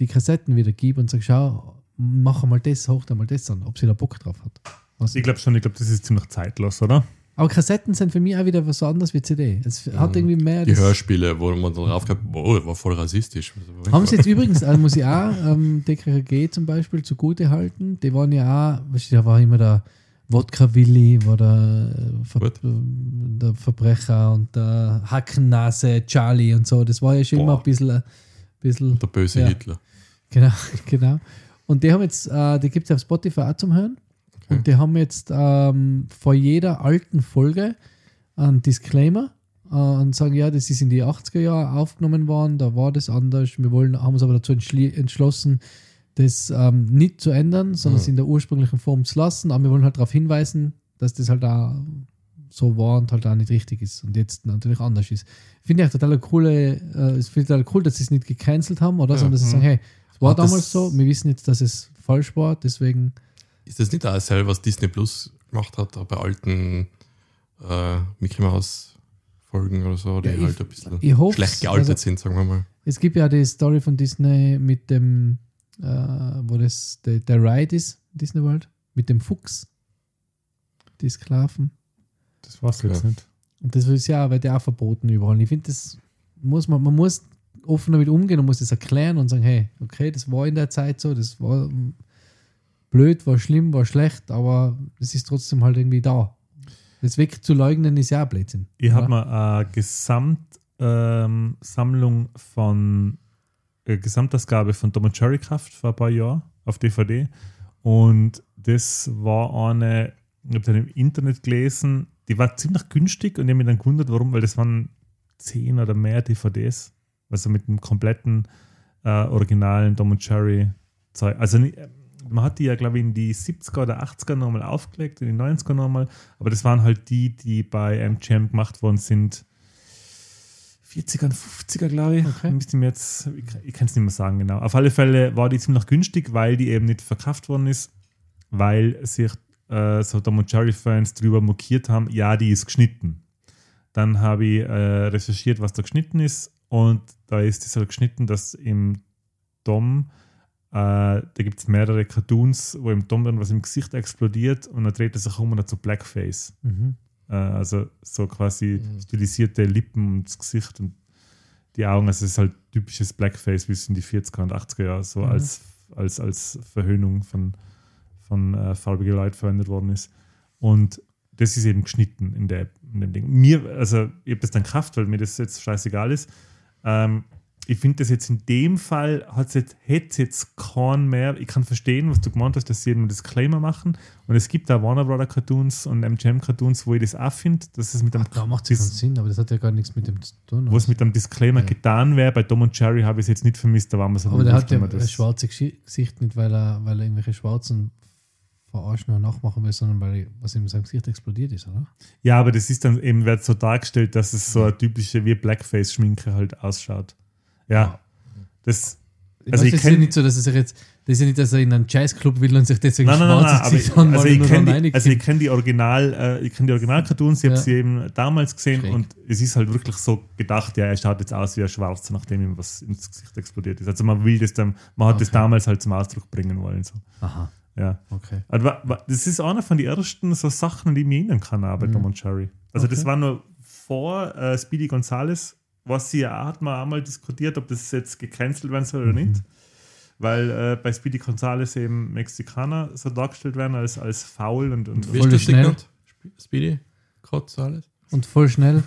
die Kassetten wieder gebe und sage, schau, mach einmal das, hoch einmal das an, ob sie da Bock drauf hat. Was Ich glaube schon, ich glaube, das ist ziemlich zeitlos, oder? aber Kassetten sind für mich auch wieder was anderes wie CD. Es hat irgendwie mehr. Die Hörspiele, wo man dann drauf gehabt, oh, war voll rassistisch. Haben sie jetzt übrigens, also muss ich auch ähm, DKG zum Beispiel zugute halten, die waren ja auch, weißt du, da war immer der Wodka-Willi, war der, äh, Ver Gut. äh, der Verbrecher und der Hackennase Charlie und so. Das war ja schon immer Boah. ein bisschen, ein bisschen Der böse Ja. Hitler. Genau, [LAUGHS] genau. Und die haben jetzt, äh, die gibt es auf Spotify auch zum Hören. Okay. Und die haben jetzt ähm, vor jeder alten Folge einen Disclaimer äh, und sagen, ja, das ist in die 80er Jahre aufgenommen worden, da war das anders. Wir wollen, haben uns aber dazu entschlossen, das ähm, nicht zu ändern, sondern Mhm. es in der ursprünglichen Form zu lassen. Aber wir wollen halt darauf hinweisen, dass das halt auch so war und halt auch nicht richtig ist und jetzt natürlich anders ist. Finde ich auch total coole, äh, finde total cool, dass sie es nicht gecancelt haben oder, Ja, sondern dass sie mhm. sagen, hey, war Hat das- damals so, wir wissen jetzt, dass es falsch war, deswegen ist das nicht auch dasselbe, was Disney Plus gemacht hat, bei alten äh, Mickey Mouse Folgen oder so, die Ja, ich- halt ein bisschen schlecht gealtet Also- sind, sagen wir mal. Es gibt ja die Story von Disney mit dem, äh, wo das der, der Ride ist, Disney World, mit dem Fuchs. Die Sklaven. Das war's jetzt Ja. nicht. Und das ist ja, wird ja auch verboten überall. Ich finde, das muss man, man muss offen damit umgehen und muss das erklären und sagen, hey, okay, das war in der Zeit so, das war blöd, war schlimm, war schlecht, aber es ist trotzdem halt irgendwie da. Das wegzuleugnen ist ja auch Blödsinn. Ich habe mal eine Gesamtsammlung ähm, von äh, Gesamtausgabe von Tom und Jerry gekauft vor ein paar Jahren auf DVD. Und das war eine, ich habe dann im Internet gelesen, die war ziemlich günstig und ich habe mich dann gewundert, warum, weil das waren zehn oder mehr DVDs. Also mit dem kompletten äh, originalen Tom und Jerry Zeug. Also man hat die ja, glaube ich, in die 70er oder 80er nochmal aufgelegt, in die 90er nochmal, aber das waren halt die, die bei MGM gemacht worden sind. 40er und 50er, glaube ich. Okay. Müsste ich mir jetzt, ich, ich kann es nicht mehr sagen genau. Auf alle Fälle war die ziemlich günstig, weil die eben nicht verkauft worden ist, weil sich äh, so Tom und Jerry-Fans drüber mokiert haben, ja, die ist geschnitten. Dann habe ich äh, recherchiert, was da geschnitten ist und da ist es halt geschnitten, dass im Dom, äh, da gibt es mehrere Cartoons, wo im Dom dann was im Gesicht explodiert und dann dreht er sich um und hat so Blackface. Mhm. Äh, also so quasi Mhm. stilisierte Lippen und das Gesicht und die Augen. Also es ist halt typisches Blackface, wie es in die 40er und 80er Jahre so Mhm. als, als, als Verhöhnung von, von äh, farbiger Leute verwendet worden ist. Und das ist eben geschnitten in, der, in dem Ding. Mir, also ich habe das dann gekauft, weil mir das jetzt scheißegal ist. Ähm, ich finde das jetzt in dem Fall jetzt, hätte es jetzt keinen mehr. Ich kann verstehen, was du gemeint hast, dass sie eben Disclaimer machen. Und es gibt da Warner Brother Cartoons und MGM Cartoons, wo ich das auch finde, dass es mit einem Ach, da macht es Sinn, aber das hat ja gar nichts mit dem zu tun. wo es mit einem Disclaimer Ja. getan wäre. Bei Tom und Jerry habe ich es jetzt nicht vermisst, da war man so aber der hat ja schwarzes Gesch- Gesicht nicht, weil er, weil er irgendwelche Schwarzen verarschen und nachmachen will, sondern weil was in seinem Gesicht explodiert ist, oder? Ja, aber das ist dann eben wird so dargestellt, dass es so eine typische wie Blackface-Schminke halt ausschaut. Ja, das. Also ich es ist ja nicht so, dass er sich jetzt, das ist ja nicht, dass er in einen Jazzclub will und sich deswegen Nein, nein, nein, nein, aber also ich kenne die, also ich kenn die Original, äh, ich kenne die Original-Cartoons, ich habe Ja. sie eben damals gesehen Schräg. und es ist halt wirklich so gedacht, ja, er schaut jetzt aus wie ein Schwarzer, nachdem ihm was ins Gesicht explodiert ist. Also man will das dann, man hat das Okay. damals halt zum Ausdruck bringen wollen. So. Aha, Ja. okay. Also, das ist einer von den ersten so Sachen, die ich mir erinnern kann, bei Mhm. Tom und Jerry. Also, das Okay. war nur vor äh, Speedy Gonzales, was sie ja auch, hat man einmal diskutiert, ob das jetzt gecancelt werden soll oder Mhm. nicht. Weil äh, bei Speedy Gonzales eben Mexikaner so dargestellt werden als, als faul und, und Wie Voll das schnell. Speedy? Kotz, alles? Und voll schnell,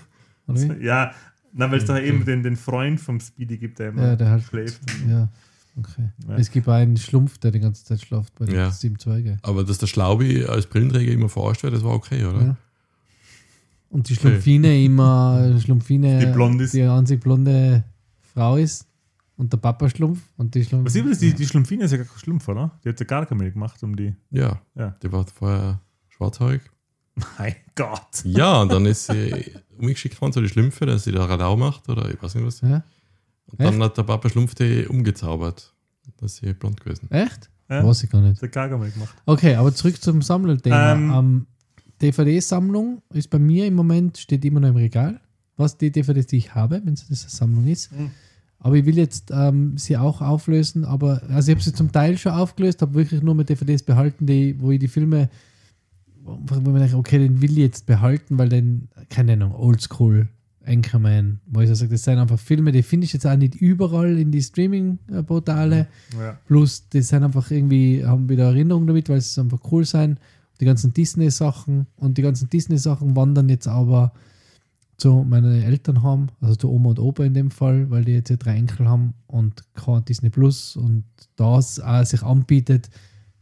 oder ja, na, weil es da eben den, den Freund vom Speedy gibt, der immer Ja, der halt. schläft. Ja, okay. Ja. Es gibt einen Schlumpf, der die ganze Zeit schlaft bei den Ja. sieben Zweige. Aber dass der Schlaubi als Brillenträger immer verarscht wird, das war okay, oder? Ja. Und die Schlumpfine immer, [LAUGHS] Schlumpfine, Die blond ist. die einzig blonde Frau ist. Und der Papa Schlumpf. Und die Schlumpf. Was übrigens, die, die Schlumpfine ist ja gar kein Schlumpf, oder? Die hat ja gar keine Milch gemacht um die. Ja. Ja. Die war vorher schwarzhaarig. Mein Gott. Ja, und dann ist sie umgeschickt worden zu den Schlümpfe, dass sie da Radau macht oder ich weiß nicht was. Ja? Und dann hat der Papa Schlumpf die umgezaubert. Dass sie blond gewesen. Echt? Ja. Weiß ich gar nicht. Das hat gar keine Milch gemacht. Okay, aber zurück zum Sammlerthema. Ähm, Ähm, DVD-Sammlung ist bei mir im Moment, steht immer noch im Regal. Was die DVDs, die ich habe, wenn es das eine Sammlung ist. Mhm. Aber ich will jetzt ähm, sie auch auflösen. Aber also ich habe sie zum Teil schon aufgelöst, habe wirklich nur mit DVDs behalten, die, wo ich die Filme, wo wo man denke, okay, den will ich jetzt behalten, weil den, keine Ahnung, Oldschool, Anchorman, wo ich so sage, das sind einfach Filme, die finde ich jetzt auch nicht überall in die Streaming-Portale. Ja. Plus, die sind einfach irgendwie, haben wieder Erinnerungen damit, weil sie einfach cool sein. Die ganzen Disney-Sachen und die ganzen Disney-Sachen wandern jetzt aber zu meinen Eltern haben, also zu Oma und Opa in dem Fall, weil die jetzt ja drei Enkel haben und kein Disney Plus und das auch sich anbietet,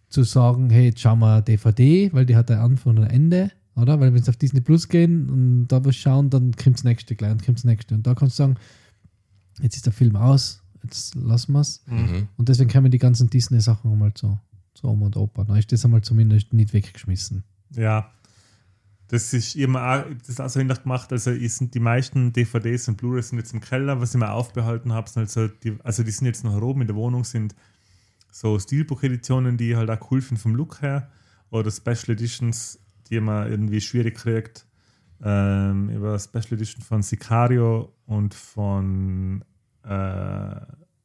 zu sagen, hey, jetzt schauen wir DVD, weil die hat ein Anfang und ein Ende, oder? Weil wenn sie auf Disney Plus gehen und da was schauen, dann kommt das nächste gleich und kommt das nächste. Und da kannst du sagen, jetzt ist der Film aus, jetzt lassen wir es. Mhm. Und deswegen können wir die ganzen Disney-Sachen einmal zu, zu Oma und Opa. Dann ist das einmal zumindest nicht weggeschmissen. Ja. Das ist immer auch, das ist auch so ähnlich gemacht. Also sind die meisten DVDs und Blu-rays sind jetzt im Keller, was ich mir aufbehalten habe, sind also die, also die sind jetzt noch oben in der Wohnung, sind so Steelbook-Editionen, die ich halt auch cool finde vom Look her. oder Special Editions, die man irgendwie schwierig kriegt. Ähm, über Special Edition von Sicario und von äh,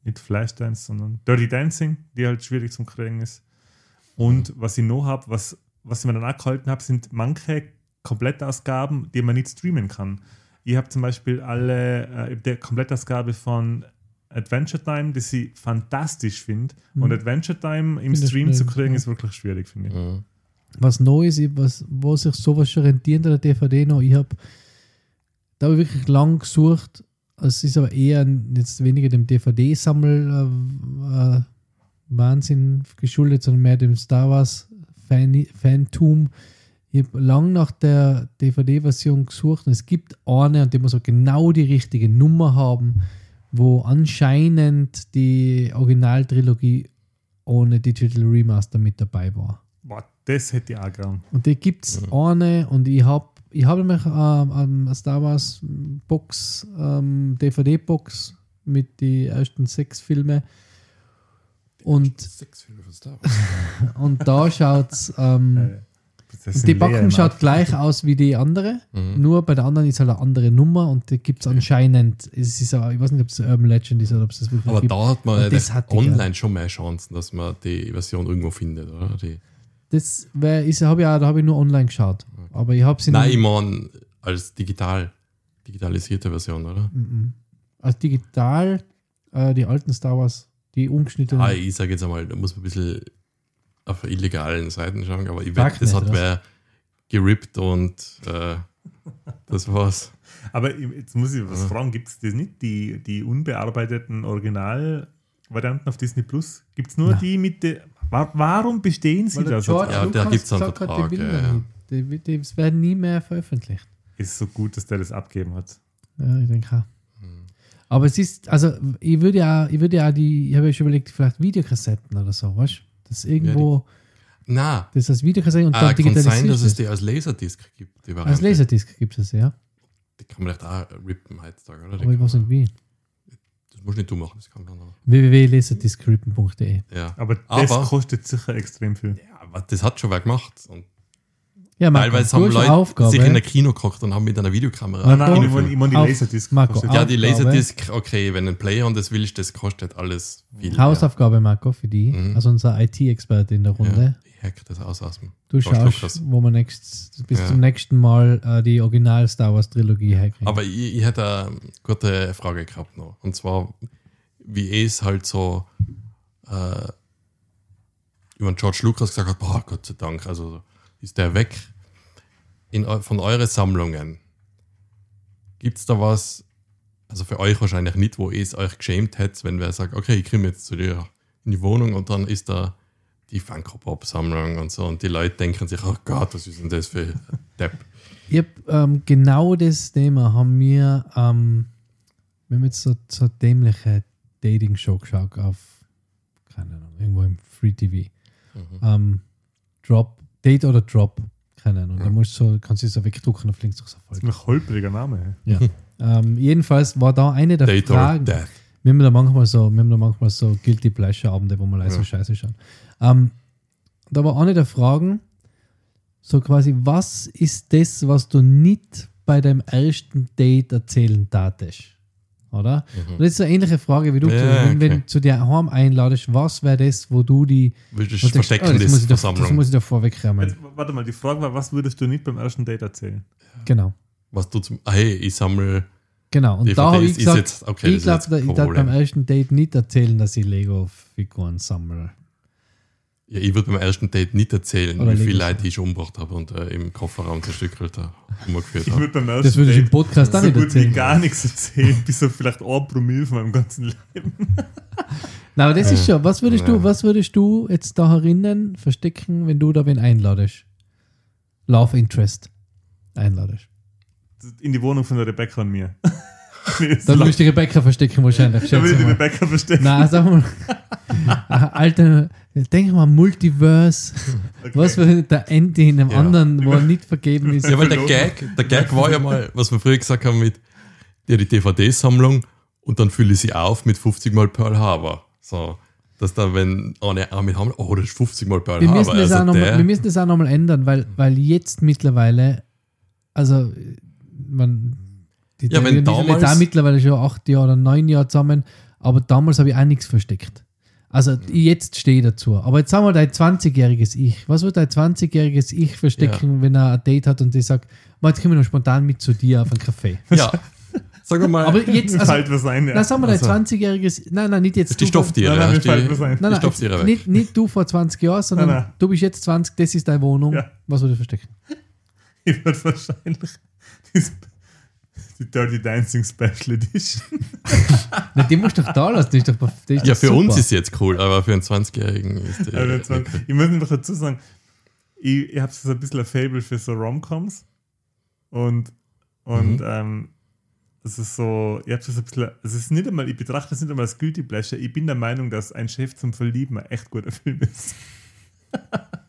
nicht Flashdance, sondern Dirty Dancing, die halt schwierig zum Kriegen ist. Und was ich noch habe, was, was ich mir dann auch gehalten habe, sind manche Komplettausgaben, die man nicht streamen kann. Ich habe zum Beispiel alle äh, die Komplettausgabe von Adventure Time, die ich fantastisch finde. Und Mhm. Adventure Time im Stream zu kriegen, ja. ist wirklich schwierig, finde ich. Mhm. Was Neues, was, wo sich sowas schon rentiert an der DVD noch. Ich habe da hab ich wirklich lang gesucht. Es ist aber eher jetzt weniger dem DVD-Sammel äh, äh, Wahnsinn geschuldet, sondern mehr dem Star Wars Fan Fantum. Ich habe lang nach der DVD-Version gesucht und es gibt eine und die muss auch genau die richtige Nummer haben, wo anscheinend die Originaltrilogie ohne Digital Remaster mit dabei war. Boah, das hätte ich auch gern. Und die gibt es eine und ich habe ich hab nämlich ähm, eine Star Wars Box, ähm, DVD-Box mit den ersten sechs Filmen. Und, Sechs Filme von Star Wars. [LAUGHS] und da schaut es, ähm, Äh, das die Packung schaut gleich aus wie die andere, nur bei der anderen ist halt eine andere Nummer und da gibt es anscheinend, es ist auch, ich weiß nicht, ob es Urban Legend ist oder ob es das wirklich Aber gibt. da hat man das ja hatte ich online schon mehr Chancen, dass man die Version irgendwo findet, oder? Die, Das wär, ist, hab ich auch, da habe ich nur online geschaut. Aber ich habe sie nein, ich meine als digital, digitalisierte Version, oder? Mhm. als digital äh, die alten Star Wars, die umgeschnittenen. Ah, ich sage jetzt einmal, da muss man ein bisschen auf illegalen Seiten schauen, aber ich wette, das hat wer gerippt und äh, das war's. Aber jetzt muss ich was fragen: Gibt es das nicht, die, die unbearbeiteten Originalvarianten auf Disney Plus? Gibt es nur Nein. die mit der. Wa warum bestehen sie Weil der da so? Ja, da Lucas gibt's einen hat, die ja, er ja. Die, die, werden nie mehr veröffentlicht. Ist so gut, dass der das abgeben hat. Ja, ich denke auch. Aber es ist, also ich würde ja, ich würde ja die, ich habe ja schon überlegt, vielleicht Videokassetten oder so, weißt du? Das irgendwo, Na, das als Videokassette und äh, dann kann digitalisiert sein, dass es ist. die als Laserdisc gibt. Die Als. Laserdisc gibt es ja, Die kann man vielleicht auch rippen heutzutage, oder? Die aber ich kann weiß nicht wie. Das musst nicht du machen, das kann man auch. www.laserdiscrippen.de Ja. Aber das Aber- kostet sicher extrem viel. ja, aber das hat schon wer gemacht. Und Ja, Marco, teilweise haben Leute Aufgabe. sich in ein Kino gekocht und haben mit einer Videokamera. Nein, nein, ich meine ich mein die Laserdisc. Marco, kostet- ja, die. Laserdisc, okay, wenn ein Player und das willst, das kostet alles viel. Hausaufgabe, Marco, für die, Mhm. also unser IT-Experte in der Ja. Runde. Ja, hack das aus aus dem Du George schaust, Lucas. wo wir nächst, bis Ja. zum nächsten Mal äh, die Original Star Wars Trilogie herkriegen. Aber ich, ich hätte eine gute Frage gehabt noch. Und zwar, wie es halt so äh, über George Lucas gesagt hat, boah, Gott sei Dank, also ist der weg. In, von euren Sammlungen, gibt es da was, also für euch wahrscheinlich nicht, wo es euch geschämt hätte, wenn wer sagt, okay, ich komme jetzt zu dir in die Wohnung und dann ist da die Funko-Pop-Sammlung und so und die Leute denken sich, oh Gott, was ist denn das für ein Depp? Ich hab, ähm, genau das Thema haben wir, ähm, wir haben jetzt so, so dämliche Dating-Show geschaut auf, keine Ahnung, irgendwo im Free TV. Ähm, Drop, Date oder Drop, keine Ahnung. Da musst du so, kannst du so wegdrucken und fliegst durchs Das ist ein holpriger Name. Ja. ähm, jedenfalls war da eine der Date or Fragen. Death. Wir haben da manchmal so, wir haben da manchmal so Guilty Pleasure Abende, wo wir leise Ja. Scheiße schauen. Ähm, da war eine der Fragen, so quasi, was ist das, was du nicht bei deinem ersten Date erzählen tatest? Oder? Und das ist eine ähnliche Frage wie du. Ja, wenn, wenn okay. du zu dir heim einladest, was wäre das, wo du die Willst du wo du denkst, verstecken, ah, das, das, muss ich da, das muss ich da vorwegräumen. Jetzt, warte mal, die Frage war, was würdest du nicht beim ersten Date erzählen? Genau. was du zum, hey, ich sammle, Genau. Und DVDs da habe ich ist gesagt, jetzt- okay, ich glaube, ich darf beim ersten Date nicht erzählen, dass ich Lego-Figuren sammle. ja, ich würde beim ersten Date nicht erzählen, Oder wie viele. Leute ich schon umgebracht habe und äh, im Kofferraum zerstückelt habe, umgeführt Ich habe. würde beim ersten Das würde ich im Date Podcast auch so nicht gut erzählen. wie gar nichts erzählen, [LAUGHS] bis auf vielleicht ein Promille von meinem ganzen Leben. [LAUGHS] Na, aber das ist schon. Was würdest du, Ja. was würdest du jetzt da herinnen verstecken, wenn du da wen einladest? Love Interest einladest. In die Wohnung von der Rebecca und mir. [LAUGHS] Dann würdest du die Rebecca verstecken wahrscheinlich. Da will schätze ich die. Rebecca verstecken. Na, sag mal. [LAUGHS] Ah, Alter, denk mal Multiverse. Okay. Was für der Ende in einem Ja. anderen, wo er nicht vergeben ist. Ja, weil der. Gag, der Gag war ja mal, was wir früher gesagt haben mit ja, die DVD-Sammlung und dann fülle ich sie auf mit 50 Mal Pearl Harbor. So, Dass da, wenn eine mit haben, oh, das ist 50 Mal Pearl Wir Harbor. müssen, das also wir müssen das auch nochmal ändern, weil, weil jetzt mittlerweile, also man, die, Ja, wenn die, sind jetzt damals- auch mittlerweile schon acht Jahre oder neun Jahre zusammen, aber damals habe ich auch nichts versteckt. Also jetzt stehe ich dazu. Aber jetzt sagen wir dein 20-jähriges Ich. Was wird dein 20-jähriges Ich verstecken, wenn er ein Date hat und die sagt, "Ma, jetzt kommen wir noch spontan mit zu dir auf einen Kaffee. [LAUGHS] Ja. [LAUGHS] Sagen wir mal, Aber jetzt, also, fällt was ein. Ja. na, sagen wir dein Also. 20-jähriges, nein, nein, nicht jetzt. die Stofftiere. Nein, nein, die-. Nein, Die nein, Stofftiere nicht, nicht du vor 20 Jahren, sondern Nein, nein. du bist jetzt 20, das ist deine Wohnung. Ja. Was würdest du verstecken? [LAUGHS] Ich würde wahrscheinlich die, die Dirty Dancing Special Edition. [LAUGHS] Na, die musst du doch da lassen. Die ist doch, die ist Ja, doch für super. uns ist jetzt cool, aber für einen 20-Jährigen ist der. Also jetzt mal- ich muss einfach dazu sagen, ich, ich habe so ein bisschen ein Fable für so Romcoms. Und, und Mhm. ähm, es ist so, ich habe so ein bisschen, es ist nicht einmal, ich betrachte es nicht einmal als Guilty Pleasure. Ich bin der Meinung, dass ein Chef zum Verlieben ein echt guter Film ist. [LAUGHS]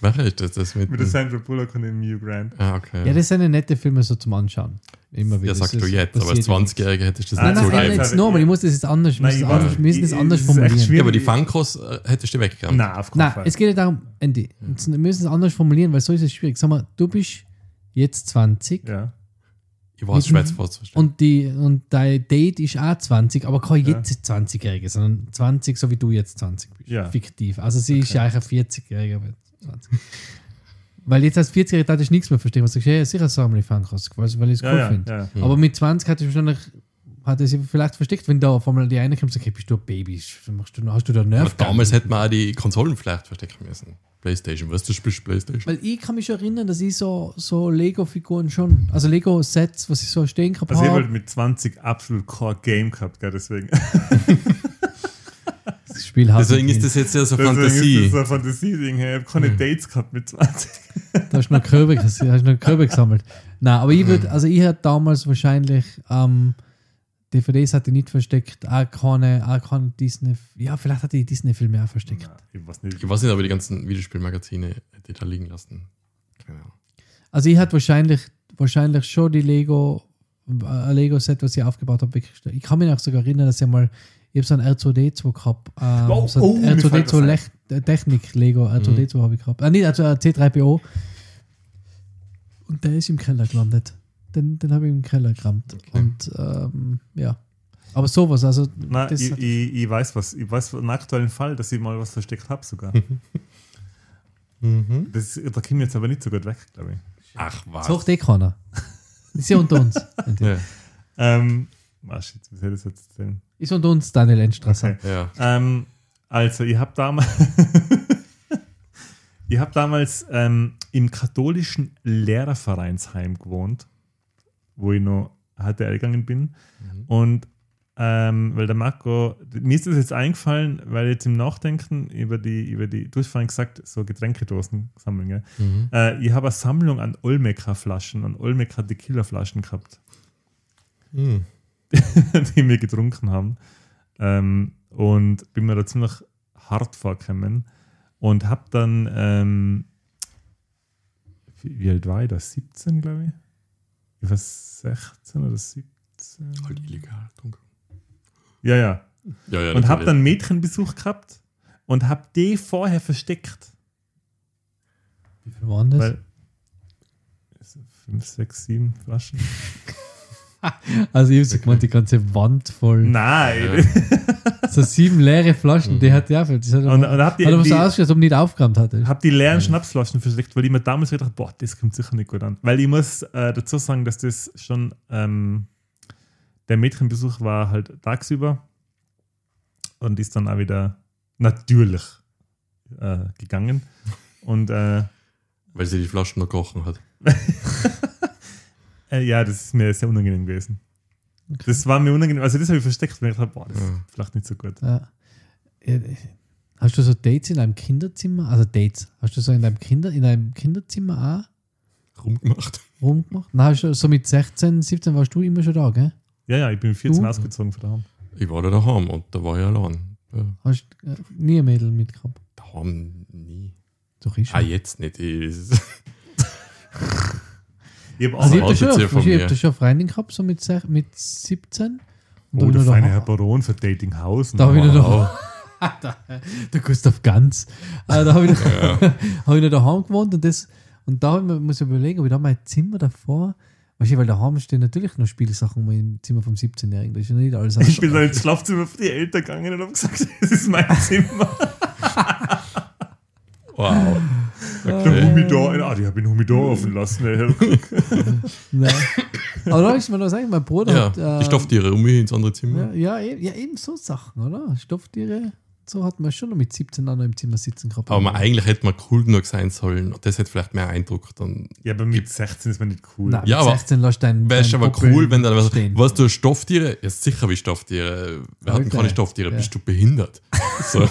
Welcher ist das? das mit Mit der Sandra Bullock und dem Hugh Grant. ah, okay. Ja, das sind nette Filme so zum Anschauen. Immer wieder. ja, Das sagst du jetzt, aber als passiert 20-Jähriger hättest du das Nein, Nein, nicht nein, so nein, nein, geil. jetzt- jetzt noch, aber ich muss das jetzt anders, ich muss Nein, das ich anders, wir müssen das ich- anders es ist echt formulieren. schwierig. Ja, aber die Funkos äh, hättest du weggegangen. Nein, auf keinen Nein, Fall. es geht nicht darum, Andy, jetzt, wir müssen es anders formulieren, weil so ist es schwierig. Sag mal, du bist jetzt 20 ja. Ich weiß, schwer zu vorzustellen. und, die, und dein Date ist auch 20, aber kein Ja. jetzt 20-Jähriger, sondern 20, so wie du jetzt 20 bist. Ja. Fiktiv. Also sie ist ja eigentlich ein 40-Jähriger, aber 20. weil jetzt als 40-Jähriger darf ich nichts mehr verstehen. Was sagst du, ja, sicher Samuel Funkos, weil weil ich es Ja, cool ja, finde. ja. Aber mit 20 hatte ich wahrscheinlich hat er sich vielleicht versteckt, wenn da auf einmal die eine kommt und sagt, okay, bist du ein Baby? Machst du, hast du da aber Nerv? damals hätte man auch die Konsolen vielleicht verstecken müssen. Playstation, weißt du, du spielst Playstation. Weil ich kann mich schon erinnern, dass ich so, so Lego-Figuren schon, also Lego-Sets, was ich so stehen gehabt Also ich habe habe. halt mit 20 absolut Core Game gehabt, gell, deswegen. [LAUGHS] Spiel hat Deswegen ist das jetzt ja so Deswegen Fantasie. ist das ein Fantasie-Ding. hey. Ich habe keine Hm. Dates gehabt mit 20. Da hast du noch Körbe, hast du noch Körbe gesammelt. Nein, aber ich würde, also ich hätte damals wahrscheinlich ähm, DVDs hatte ich nicht versteckt, auch keine, auch keine Disney, ja, vielleicht hatte ich Disney-Filme auch versteckt. Ich weiß nicht. Ich weiß nicht, aber die ganzen Videospielmagazine hätte ich da liegen lassen. Keine Ahnung. Also ich hatte wahrscheinlich, wahrscheinlich schon die Lego, äh, ein Lego-Set, was ich aufgebaut habe, weggestellt. Ich kann mich auch sogar erinnern, dass ich mal, ich habe so ein R2D2 gehabt. Ähm, Oh, so oh, ein mir fällt R2D2 was Lech- äh, Technik Lego, R2D2 habe ich gehabt. Ah, nicht, also ein C3PO. Und der ist im Keller gelandet. Den, den habe ich im Keller gerammt. Okay. Und ähm, ja. Aber sowas, also Nein, das ich, ich, ich weiß was. Ich weiß einen aktuellen Fall, dass ich mal was versteckt habe sogar. [LAUGHS] Mhm. Das, da kommen wir jetzt aber nicht so gut weg, glaube ich. Ach was. sucht eh keiner. Ist ja unter uns. [LAUGHS] Ja. Ähm, ah, shit, wie soll ich das jetzt erzählen? Ist unter uns Daniel Endstrasser. Okay. ja. Ähm, also, ich habe damals, [LAUGHS] ich habe damals ähm, im katholischen Lehrervereinsheim gewohnt, wo ich noch HTL gegangen bin. Mhm. Und ähm, weil der Marco, mir ist das jetzt eingefallen, weil jetzt im Nachdenken über die, über die, du hast vorhin gesagt, so Getränkedosen sammeln, gell? Mhm. Äh, ich habe eine Sammlung an Olmeca-Flaschen, an Olmeca Tequila-Flaschen gehabt. Mhm. [LAUGHS] die wir getrunken haben. Ähm, und bin mir da ziemlich hart vorgekommen. Und hab dann, ähm, wie, alt war ich da? 17, glaube ich? Ich war 16 oder 17. Halt illegal. Dunkel. Ja, ja. Ja, ja, Und hab natürlich. dann Mädchenbesuch gehabt und hab die vorher versteckt. Wie viel waren das? Weil. 5, 6, 7 Flaschen. [LAUGHS] also ich habe gemeint, die ganze Wand voll. Nein! [LAUGHS] So sieben leere Flaschen, die hat ja viel. Hat Und, aber, und hab die, hat aber die, so ausgeschaut, als ob nicht aufgeräumt hatte. habe die leeren Schnapsflaschen versteckt, weil ich mir damals gedacht boah, das kommt sicher nicht gut an. Weil ich muss äh, dazu sagen, dass das schon ähm, der Mädchenbesuch war halt tagsüber und ist dann auch wieder natürlich äh, gegangen. Und äh, Weil sie die Flaschen noch kochen hat. [LAUGHS] äh, ja, das ist mir sehr unangenehm gewesen. Das war mir unangenehm. Also das habe ich versteckt, weil ich dachte, boah, das ist Ja. vielleicht nicht so gut. Ja. Hast du so Dates in deinem Kinderzimmer? Also Dates. Hast du so in deinem Kinder, in deinem Kinderzimmer Rumgemacht. auch rumgemacht? Nein, hast du so mit 16, 17 warst du immer schon da, gell? Ja, ja, ich bin mit 14 Du? ausgezogen von daheim. Ich war da daheim und da war ich allein. Ja. Hast äh, nie ein Mädel mitgehabt? Daheim nie. Doch ich schon. Ah, jetzt nicht. Ich, [LAUGHS] Ich habe Also ich auch da Alter, ich von hab mir. da schon Freundin gehabt, so mit, mit 17. Und oh, da der ich feine da- Herr Baron für Datinghausen. Da habe ich noch [LAUGHS] der Gustav Ganz. Äh, da habe ich, noch- [LAUGHS] [LAUGHS] hab ich noch daheim gewohnt und das und da ich muss ich überlegen, ob ich da mein Zimmer davor, weißt du, weil daheim stehen natürlich noch Spielsachen mal im Zimmer vom 17-Jährigen, da ist ja nicht alles Ich bin dann ins Schlafzimmer für die Eltern gegangen und habe gesagt, das ist mein Zimmer. Wow. Der Okay. Humidor, ah, die habe ich den Humidor offen lassen. ey. [LAUGHS] Nein. Aber da ist mir noch sagen, mein Bruder Ja, hat. äh, die Stofftiere um mich ins andere Zimmer. Ja, ja, eben, ja, eben so Sachen, oder? Stofftiere, so hat man schon noch mit 17 auch noch im Zimmer sitzen gehabt. Aber man, eigentlich hätte man cool genug sein sollen und das hätte vielleicht mehr Eindruck. Dann Ja, aber mit 16 ist man nicht cool. Nein, Ja, mit aber 16 lässt dein. wäre aber cool, wenn da was. Was du Stofftiere? Ja, sicher wie Stofftiere. Wir hatten keine Stofftiere. Ja. Bist du behindert? [LAUGHS] So.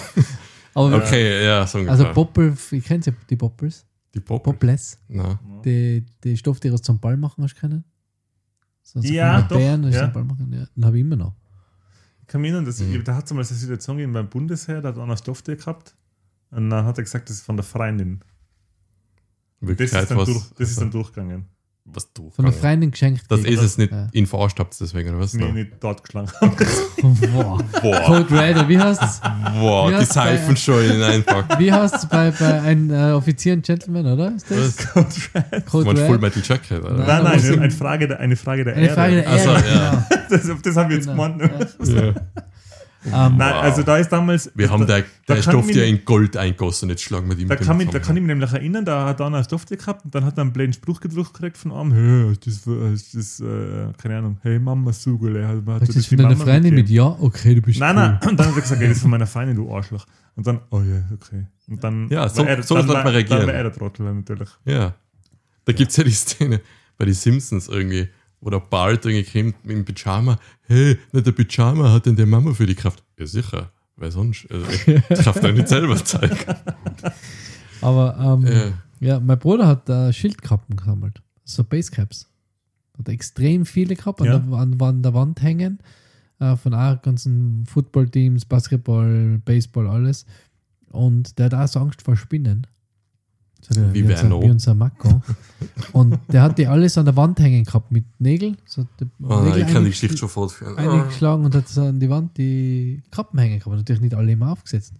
Aber, Okay, ja, so Also ungefähr. Poppel, ich kenne ja die Poppels. die Poppel. Popples. Na. Die, die Stofftiere zum Ball machen, hast du kennen? So, so Ja, doch, Bären, die ja. zum Ball machen. Ja, den habe ich immer noch. Ich kann mich erinnern, dass, Mhm. da hat es mal so eine Situation gegeben beim Bundesheer, da hat einer Stofftier gehabt. Und dann hat er gesagt, das ist von der Freundin. Das ist dann, was. durch, das ist dann durchgegangen. Was du. Von der Freundin geschenkt. Das ist es nicht Ja. in verarscht habt deswegen, oder was? Nee, nicht dort geschlagen. [LAUGHS] Boah. Boah, Code Red, oder wie heißt es? boah, Wie die Seifenschollen einpacken. [LAUGHS] Wie heißt es bei, bei einem äh, Offizier und Gentleman, oder? Ist das? Was? Code Man Full Red? Metal Jacket, oder? Nein, nein, muss ich- eine Frage der, eine Frage der Eine Ehre. Frage der Ehre. ja. [LAUGHS] das, auf das haben wir jetzt Genau. gemeint. Ja. Ja. Ähm, Nein, also da ist damals. Wir haben der, da der kann Stofftier mich- in Gold eingossen, jetzt schlagen wir die Da mit kann, da kann ich mich nämlich erinnern, da hat einer ein Stofftier gehabt und dann hat er einen blöden Spruch gedrückt gekriegt von einem, hey, das, ist das äh, keine Ahnung, hey Mama Sugele. Hat, hat das die von deiner Freundin mit. Ja? Okay, du bist Nein, cool. nein. [LAUGHS] Und dann hat er gesagt, ey, das ist von meiner Freundin, du Arschloch. Und dann, oh ja, okay. Und dann Ja, so- er, so dann man reagieren. Dann war er der Trottel natürlich. Ja. Da gibt es ja die Szene bei den Simpsons irgendwie, wo der Bart irgendwie dem Pyjama. Hey, nicht der Pyjama hat denn der Mama für die Kraft. Ja, sicher. Wer sonst? Also, ich [LAUGHS] darf doch nicht selber zeigen. Aber ähm, Ja. ja, mein Bruder hat äh, Schildkappen gesammelt. So Basecaps. Hat extrem viele gehabt an, Ja. der, an, an der Wand hängen. Äh, von auch ganzen Footballteams, Basketball, Baseball, alles. Und der hat auch so Angst vor Spinnen. So wer unser, noch? wie unser Mako. Und der hat die alles an der Wand hängen gehabt mit Nägeln. So Oh, Nägel ich kann die Geschichte schon fortführen. eingeschlagen und hat so an die Wand die Kappen hängen gehabt. Natürlich nicht alle immer aufgesetzt.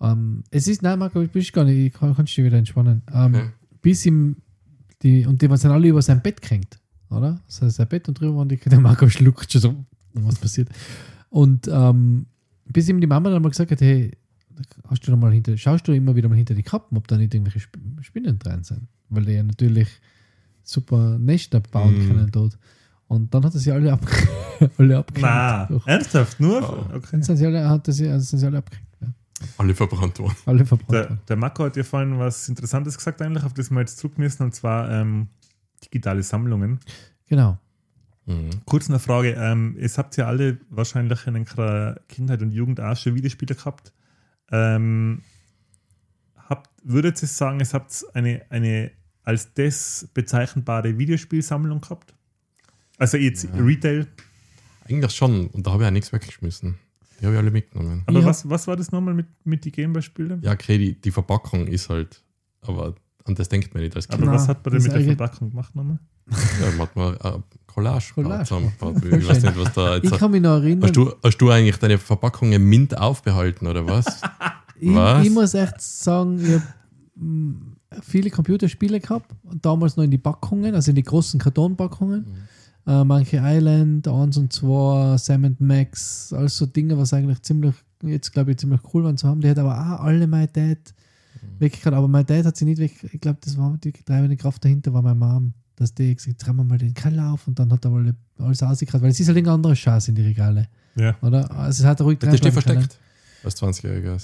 Ähm, es ist, nein, Marco, ich bin gar nicht, ich kann, kannst dich wieder entspannen. Ähm, Okay. Bis ihm, die, und die waren sind alle über sein Bett gehängt, oder? Das heißt, sein Bett und drüber waren die, der Marco schluckt schon so, was passiert. Und ähm, bis ihm die Mama dann mal gesagt hat, hey, hast du noch mal hinter, schaust du immer wieder mal hinter die Kappen, ob da nicht irgendwelche Sp Spinnen drin sind? Weil die ja natürlich super Nester bauen Mhm. können dort. Und dann hat er sie alle, ab [LAUGHS] alle. Na, Doch. ernsthaft? Nur? Oh. Okay. Dann sind sie alle, hat er sie, also sind sie alle abgehängt. Ja. Alle verbrannt worden. Alle verbrannt. Der, worden. der Marco hat ja vorhin was Interessantes gesagt, eigentlich, auf das wir jetzt zurück müssen, und zwar ähm, digitale Sammlungen. Genau. Mhm. Kurz eine Frage: ähm, Es habt ja alle wahrscheinlich in eurer Kindheit und Jugend auch schon Videospiele gehabt. Ähm, habt, würdet ihr sagen, es habt eine, eine als das bezeichnbare Videospielsammlung gehabt? Also jetzt Ja. Retail. Eigentlich schon. Und da habe ich auch nichts weggeschmissen. Die habe ich alle mitgenommen. Aber hab- was, was war das nochmal mit, mit den Gameboy-Spielen? Ja, okay, die, die Verpackung ist halt, aber an das denkt man nicht als Kind. Aber was hat man denn mit der Verpackung gemacht nochmal? [LAUGHS] Ja, man hat mal äh, Collage, Collage zusammengebaut. [LAUGHS] Ich weiß nicht, was da Ich jetzt. kann mich noch erinnern, Hast du, hast du eigentlich deine Verpackungen mint aufbehalten oder was? [LAUGHS] ich, was? ich muss echt sagen, ich habe viele Computerspiele gehabt, und damals noch in die Packungen, also in die großen Kartonpackungen. Äh, Monkey Island, 1 und 2, Sam Max, alles so Dinge, was eigentlich ziemlich, jetzt glaube ich, ziemlich cool waren zu haben. Die hat aber auch alle meine Dad weggehauen. Aber mein Dad hat sie nicht weg. Ich glaube, das war die treibende Kraft dahinter, war meine Mom. Dass die gesagt hat, räumen wir mal den Keller auf und dann hat er alle, alles ausgekratzt, weil es ist halt ein anderer Scheiß in die Regale. Ja. Oder? Also es hat ruhig Das steht versteckt. Als 20-Jähriger.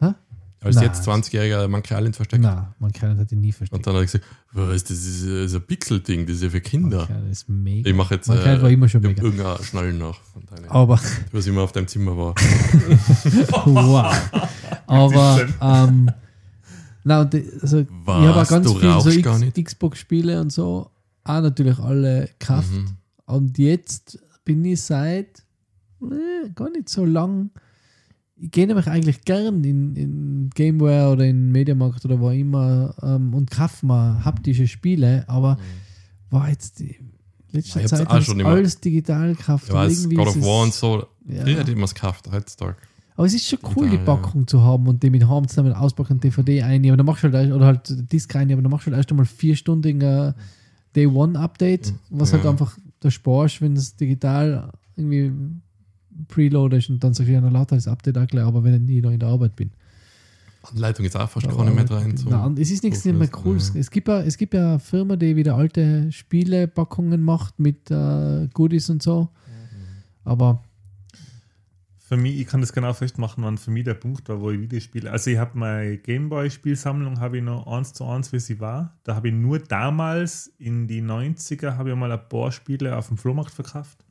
Hä? Als Nein. jetzt 20-Jähriger Monkey Island versteckt. Nein, man kann hat ihn nie versteckt. Und dann hat er gesagt, was, das ist, das ist ein Pixel-Ding, das ist ja für Kinder. Das ist mega. Ich mache jetzt Man kann war immer schon mega. irgendein Schnallen nach von deinen, Aber, was immer auf deinem Zimmer war. [LAUGHS] wow. [LAUGHS] Aber, ähm, und die, also, ich Was? habe auch ganz Du viele so X-? Xbox-Spiele und so, auch natürlich alle gekauft. Mhm. Und jetzt bin ich seit äh, gar nicht so lang. Ich gehe nämlich eigentlich gern in, in Gameware oder in Mediamarkt oder wo immer ähm, und kaufe mir haptische Spiele, aber war jetzt die letzte Mhm. Ich Zeit auch schon ich immer- alles digital gekauft. Ich weiß, irgendwie God of War und so. Ja. Früher hätte ich mir es gekauft, heutzutage. Aber es ist schon cool, Total, die Packung zu haben und die mit Harm zusammen auspacken, DVD einnehmen. Dann machst du halt, oder halt Disk einnehmen, dann machst du halt erst einmal vierstündiger Day One Update, was halt Ja. einfach der Sparst, wenn es digital irgendwie preloadest und dann sagst du, ja, dann halt das Update auch gleich, aber wenn ich nie noch in der Arbeit bin. Anleitung ist auch fast gar nicht mehr rein. So. Nein, es ist nichts nicht mehr cool. Ja. Es, gibt ja, es gibt ja eine Firma, die wieder alte Spielepackungen macht mit äh, Goodies und so. Aber Für mich, ich kann das genau festmachen, wann für mich der Punkt war, wo ich Videospiele. Also ich habe meine Gameboy-Spielsammlung habe ich noch eins zu eins, wie sie war. Da habe ich nur damals in die 90er habe ich mal ein paar Spiele auf dem Flohmarkt verkauft,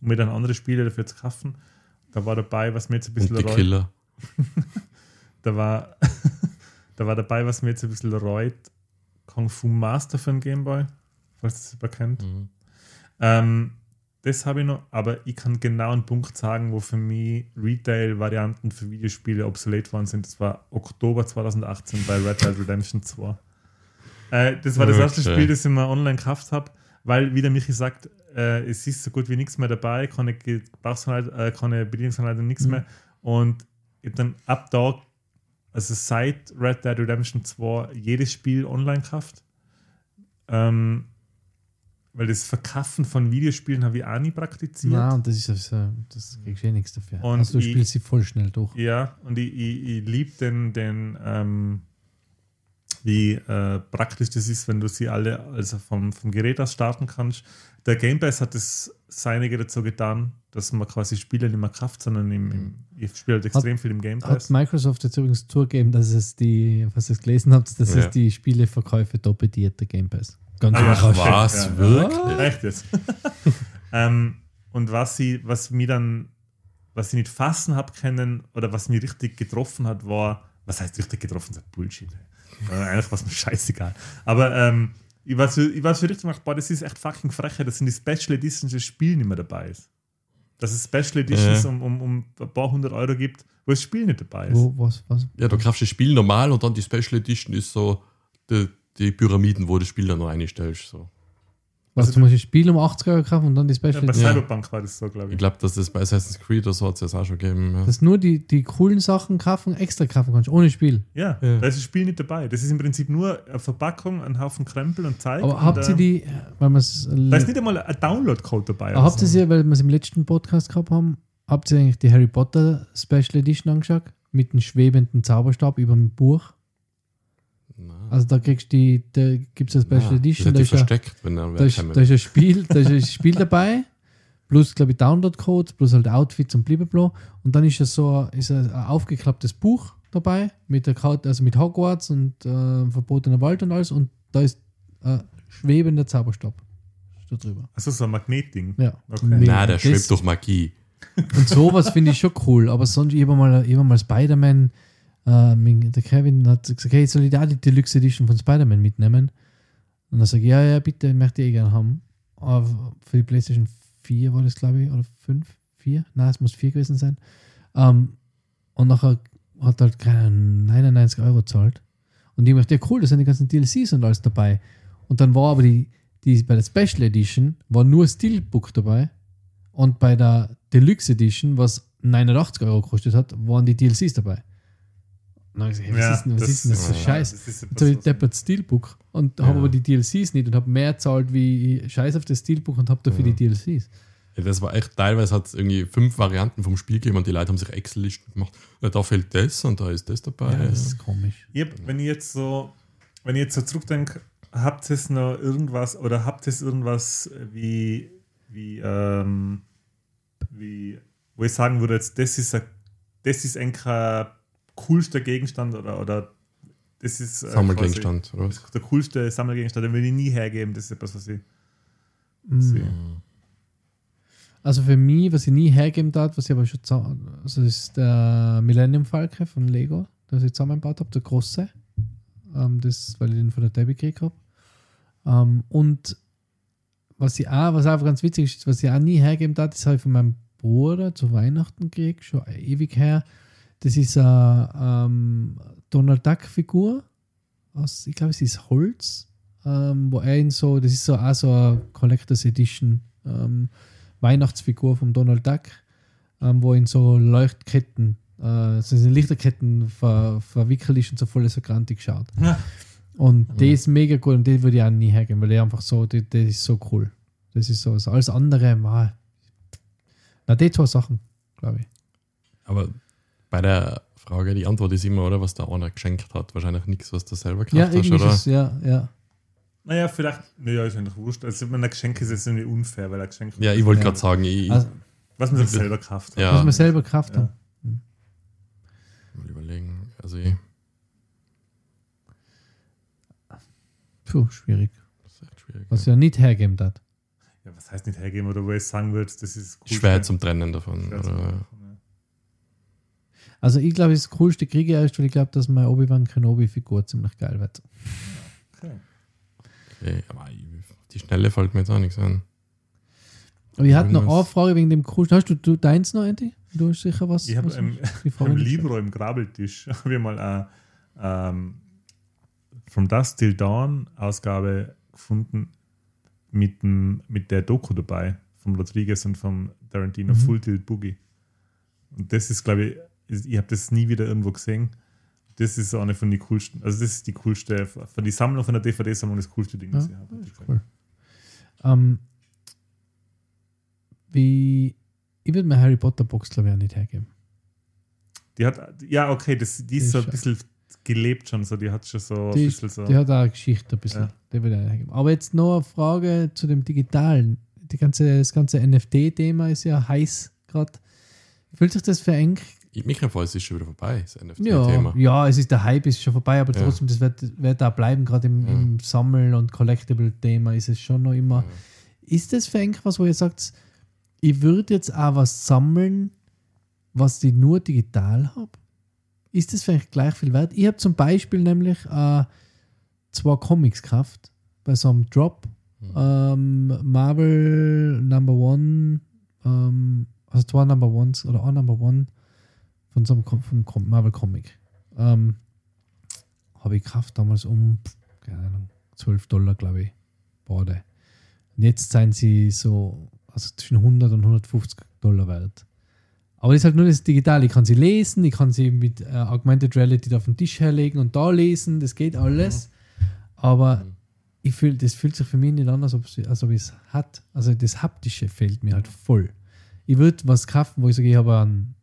um mir dann andere Spiele dafür zu kaufen. Da war dabei, was mir jetzt ein bisschen Und die reut. Killer. [LAUGHS] Da war, [LAUGHS] da war dabei, was mir jetzt ein bisschen reut. Kung Fu Master für den Gameboy, falls das jemand kennt. Mhm. Ähm, das habe ich noch, aber ich kann genau einen Punkt sagen, wo für mich Retail-Varianten für Videospiele obsolet worden sind. Das war Oktober 2018 bei Red Dead Redemption 2. Äh, das war das erste Okay. Spiel, das ich mir online gekauft habe, weil, wie der Michi sagt, äh, es ist so gut wie nichts mehr dabei, keine, Gebrauchsanleitung, äh, keine Bedienungsanleitung, nichts Mhm. mehr. Und ich hab dann ab da, also seit Red Dead Redemption 2, jedes Spiel online gekauft. Ähm, weil das Verkaufen von Videospielen habe ich auch nie praktiziert. na, und das ist also, das kriegst du eh nichts dafür. Und also du ich- spielst sie voll schnell durch. Ja, und ich, ich, ich liebe den, den ähm, wie äh, praktisch das ist, wenn du sie alle also vom, vom Gerät aus starten kannst. Der Game Pass hat das Seinige dazu getan, dass man quasi Spiele nicht mehr kauft, sondern im, im, ich spiele halt extrem viel im Game Hat Pass. Microsoft jetzt übrigens zugegeben, dass es die, was ihr gelesen habt, dass Ja. es die Spieleverkäufe doppeltiert, der Game Pass. Ganz überraschend. Was? Ja. Wirklich? Echt jetzt. [LAUGHS] ähm, und was sie, was mir dann, was ich nicht fassen habe können oder was mir richtig getroffen hat, war, was heißt richtig getroffen, das ist Bullshit. Ey. Äh, eigentlich war es mir scheißegal. Aber ähm, ich war so, ich war so richtig gemacht, boah, das ist echt fucking frech, dass in die Special Editions das Spiel nicht mehr dabei ist. Dass es Special Editions Ja. um, um, um ein paar hundert Euro gibt, wo das Spiel nicht dabei ist. Wo, was, was? Ja, du kaufst das Spiel normal und dann die Special Edition ist so die, die Pyramiden, wo du das Spiel dann noch reinstellst. So. Was, du musst das Spiel um 80 Euro kaufen und dann die Special Ja, bei. Cyberpunk war das so, glaube Ich ich. glaube, dass das bei Assassin's Creed oder so hat es das auch schon gegeben. Ja. Dass nur die, die coolen Sachen kaufen, extra kaufen kannst, ohne Spiel. Ja, Ja. da ist das Spiel nicht dabei. Das ist im Prinzip nur eine Verpackung, ein Haufen Krempel und Zeug. Aber und, habt ihr äh, die, weil man es. Da ist nicht einmal ein Download-Code dabei. Aber habt ihr sie, weil wir es im letzten Podcast gehabt haben, habt ihr eigentlich die Harry Potter Special Edition angeschaut? Mit dem schwebenden Zauberstab über dem Buch? Also da kriegst du die, da gibt es eine Special Nein, Edition, da das ist, ja, hätte ich versteckt, wenn dann da, ist, da ist ein Spiel, da ist ein [LAUGHS] Spiel dabei, plus glaube ich Download-Code, plus halt Outfits und blablabla. Und dann ist es so ist ein, ein aufgeklapptes Buch dabei, mit der Karte, also mit Hogwarts und äh, verbotener Wald und alles. Und da ist äh, schwebender Zauberstab. Da drüber. Also so ein Magnetding. Ja. Okay. Nein, der Das- schwebt durch Magie. Und sowas finde ich schon cool. Aber sonst, habe mal, mal Spider-Man, äh, mein- der Kevin hat gesagt, hey, soll ich da die Deluxe Edition von Spider-Man mitnehmen? Und sage ich, ja, ja, bitte, möchte ich eh gerne haben. Aber für die PlayStation 4 war das, glaube ich, oder 5? 4? Nein, es muss 4 gewesen sein. Ähm, und nachher hat er halt keine 99 Euro gezahlt. Und ich dachte, ja cool, da sind die ganzen DLCs und alles dabei. Und dann war aber die, die bei der Special Edition war nur Steelbook dabei. Und bei der Deluxe Edition, was 89 Euro gekostet hat, waren die DLCs dabei. Und dann habe ich gesagt, hey, was, ist, denn, was ist denn das für ja, Scheiß? Das ist Jetzt habe ich deppert Steelbook und Ja. habe aber die DLCs nicht und habe mehr zahlt wie Scheiß auf das Steelbook und habe dafür Ja. die DLCs. Ja, das war echt, teilweise hat es irgendwie fünf Varianten vom Spiel gegeben und die Leute haben sich Excel-Listen gemacht. Ja, da fehlt das und da ist das dabei. Ja, das ist komisch. ich hab, wenn ich jetzt so, wenn ich jetzt so zurückdenke, habt ihr es noch irgendwas oder habt ihr es irgendwas wie, wie, ähm, wie, wo ich sagen würde, jetzt, das ist ein, das ist ein coolster Gegenstand oder, oder das ist äh, Sammelgegenstand. Oder was? quasi der coolste Sammelgegenstand, den will ich nie hergeben, das ist etwas, was ich Mhm. sehe. Also für mich, was ich nie hergeben darf, was ich aber schon za- also das ist der Millennium Falke von Lego, das ich zusammengebaut habe, der große. Ähm, das, weil ich den von der Debbie gekriegt habe. Ähm, und was ich auch, was einfach ganz witzig ist, was ich auch nie hergeben darf, das habe ich von meinem Bruder zu Weihnachten gekriegt, schon ewig her. Das ist eine ähm, Donald Duck-Figur aus, ich glaube, es ist Holz, ähm, wo er in so, das ist so auch so eine Collectors Edition ähm, Weihnachtsfigur vom Donald Duck, ähm, wo in so Leuchtketten äh, so in Lichterketten ver, verwickelt ist und so voll so grantig schaut. [LAUGHS] Ja. Und der ist mega cool und den würde ich auch nie hergeben, weil der einfach so, der, der ist so cool. Das ist so, so alles andere, mal. Na, die zwei Sachen, glaube ich. Aber bei der Frage, die Antwort ist immer, oder, was der einer geschenkt hat. Wahrscheinlich nichts, was du selber Ja, gekauft hast, irgendwie ist oder? es, ja, ja. Naja, vielleicht, naja, ist eigentlich wurscht. Also, wenn ein Geschenk ist, ist es irgendwie unfair, weil ein Geschenk, Ja, ich wollte Ja. gerade sagen, ich, Also, was man sich selber kauft. Ja. was wir selber gekauft Ja. haben. mal überlegen. Also ich, Puh, schwierig. das ist echt schwierig. Was ja nicht hergeben hat. Ja, was heißt nicht hergeben oder wo ich sagen würde, das ist cool. Schwer zum Trennen davon. Schwer zum oder? Machen, Also ich glaube, das coolste Kriege ist, weil ich glaube, dass meine Obi-Wan Kenobi-Figur ziemlich geil wird. Okay. Okay, aber ich, die Schnelle fällt mir jetzt auch nichts an. Aber ich hatte noch eine Frage wegen dem coolsten. Hast du, du deins noch, Andy? Du hast sicher was? Ich habe im, im Libro im Grabeltisch [LAUGHS] habe ich mal eine ähm, From Dusk Till Dawn Ausgabe gefunden mit, dem, mit der Doku dabei vom Rodriguez und vom Tarantino Mhm. Full Tilt Boogie. Und das ist, glaube ich, ich habe das nie wieder irgendwo gesehen. Das ist eine von den coolsten, also das ist die coolste, von die Sammlung, von der DVD-Sammlung das coolste Ding, das Ja, ich habe. cool. Ähm, wie. Ich würde mir Harry Potter Box, glaube ich, auch nicht hergeben. Die hat, ja, okay, das, die ist so ein bisschen gelebt schon, so, die hat schon so ein Die, bisschen so. die hat auch eine Geschichte ein bisschen. Ja. Die würde ich auch hergeben. Aber jetzt noch eine Frage zu dem Digitalen. Die ganze, das ganze NFT-Thema ist ja heiß gerade. Fühlt sich das für eng? Ich- Mikrofons ist schon wieder vorbei, das Ja, NFT-Thema. ja, es ist der Hype ist schon vorbei, aber Ja. trotzdem, das wird, wird da bleiben, gerade im, Ja. im Sammel- und Collectible-Thema ist es schon noch immer. Ja. Ist das für eng was, wo ihr sagt, ich würde jetzt auch was sammeln, was ich nur digital habe? Ist das vielleicht gleich viel wert? Ich habe zum Beispiel nämlich äh, zwei Comics gekauft bei so einem Drop. Mhm. Ähm, Marvel Number One, ähm, also zwei Number Ones oder ein Number One von so einem vom Marvel Comic. Ähm, habe ich gekauft damals um, keine Ahnung, 12 Dollar, glaube ich, beide. Und jetzt seien sie so, also zwischen 100 und 150 Dollar wert. Aber das ist halt nur das Digitale. Ich kann sie lesen, ich kann sie mit äh, Augmented Reality auf den Tisch herlegen und da lesen, das geht alles. Aber ich fühl, das fühlt sich für mich nicht an, als ob, als ob es hat. Also das Haptische fehlt mir halt voll. Ich würde was kaufen, wo ich sage, ich habe ein,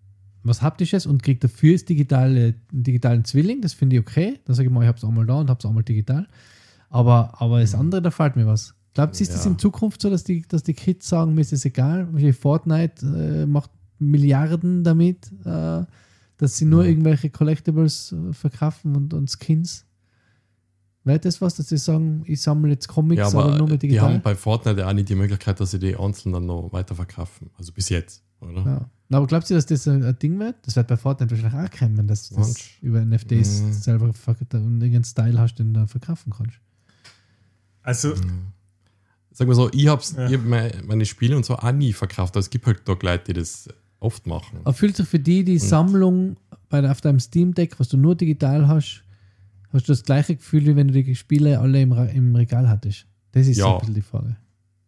was Haptisches und kriege dafür das digitale, einen digitalen Zwilling. Das finde ich okay. Dann sage ich mal, ich habe es einmal da und habe es einmal digital. Aber, aber das andere, da fällt mir was. Glaubt ihr, ist das Ja. in Zukunft so, dass die, dass die Kids sagen, mir ist das egal? Fortnite äh, macht Milliarden damit, äh, dass sie nur Ja. irgendwelche Collectibles äh, verkaufen und, und Skins. Wäre das was, dass sie sagen, ich sammle jetzt Comics, Ja, aber aber nur mit die digital? haben bei Fortnite auch nicht die Möglichkeit, dass sie die einzeln dann noch weiterverkaufen. Also bis jetzt, oder? Ja. Na, Aber glaubt ihr, dass das ein, Ding wird? Das wird bei Fortnite wahrscheinlich auch kommen, dass das Mensch. über NFTs Mhm. selber und irgendeinen Style hast, den du verkaufen kannst. Also, Sag mal so, ich habe Ja. hab meine, meine Spiele und so auch nie verkauft. Aber es gibt halt doch Leute, die das oft machen. Aber fühlt sich für die die Sammlung bei, der- auf deinem Steam Deck, was du nur digital hast, hast du das gleiche Gefühl, wie wenn du die Spiele alle im, im Regal hattest? Das ist so Ja. ein bisschen die Frage.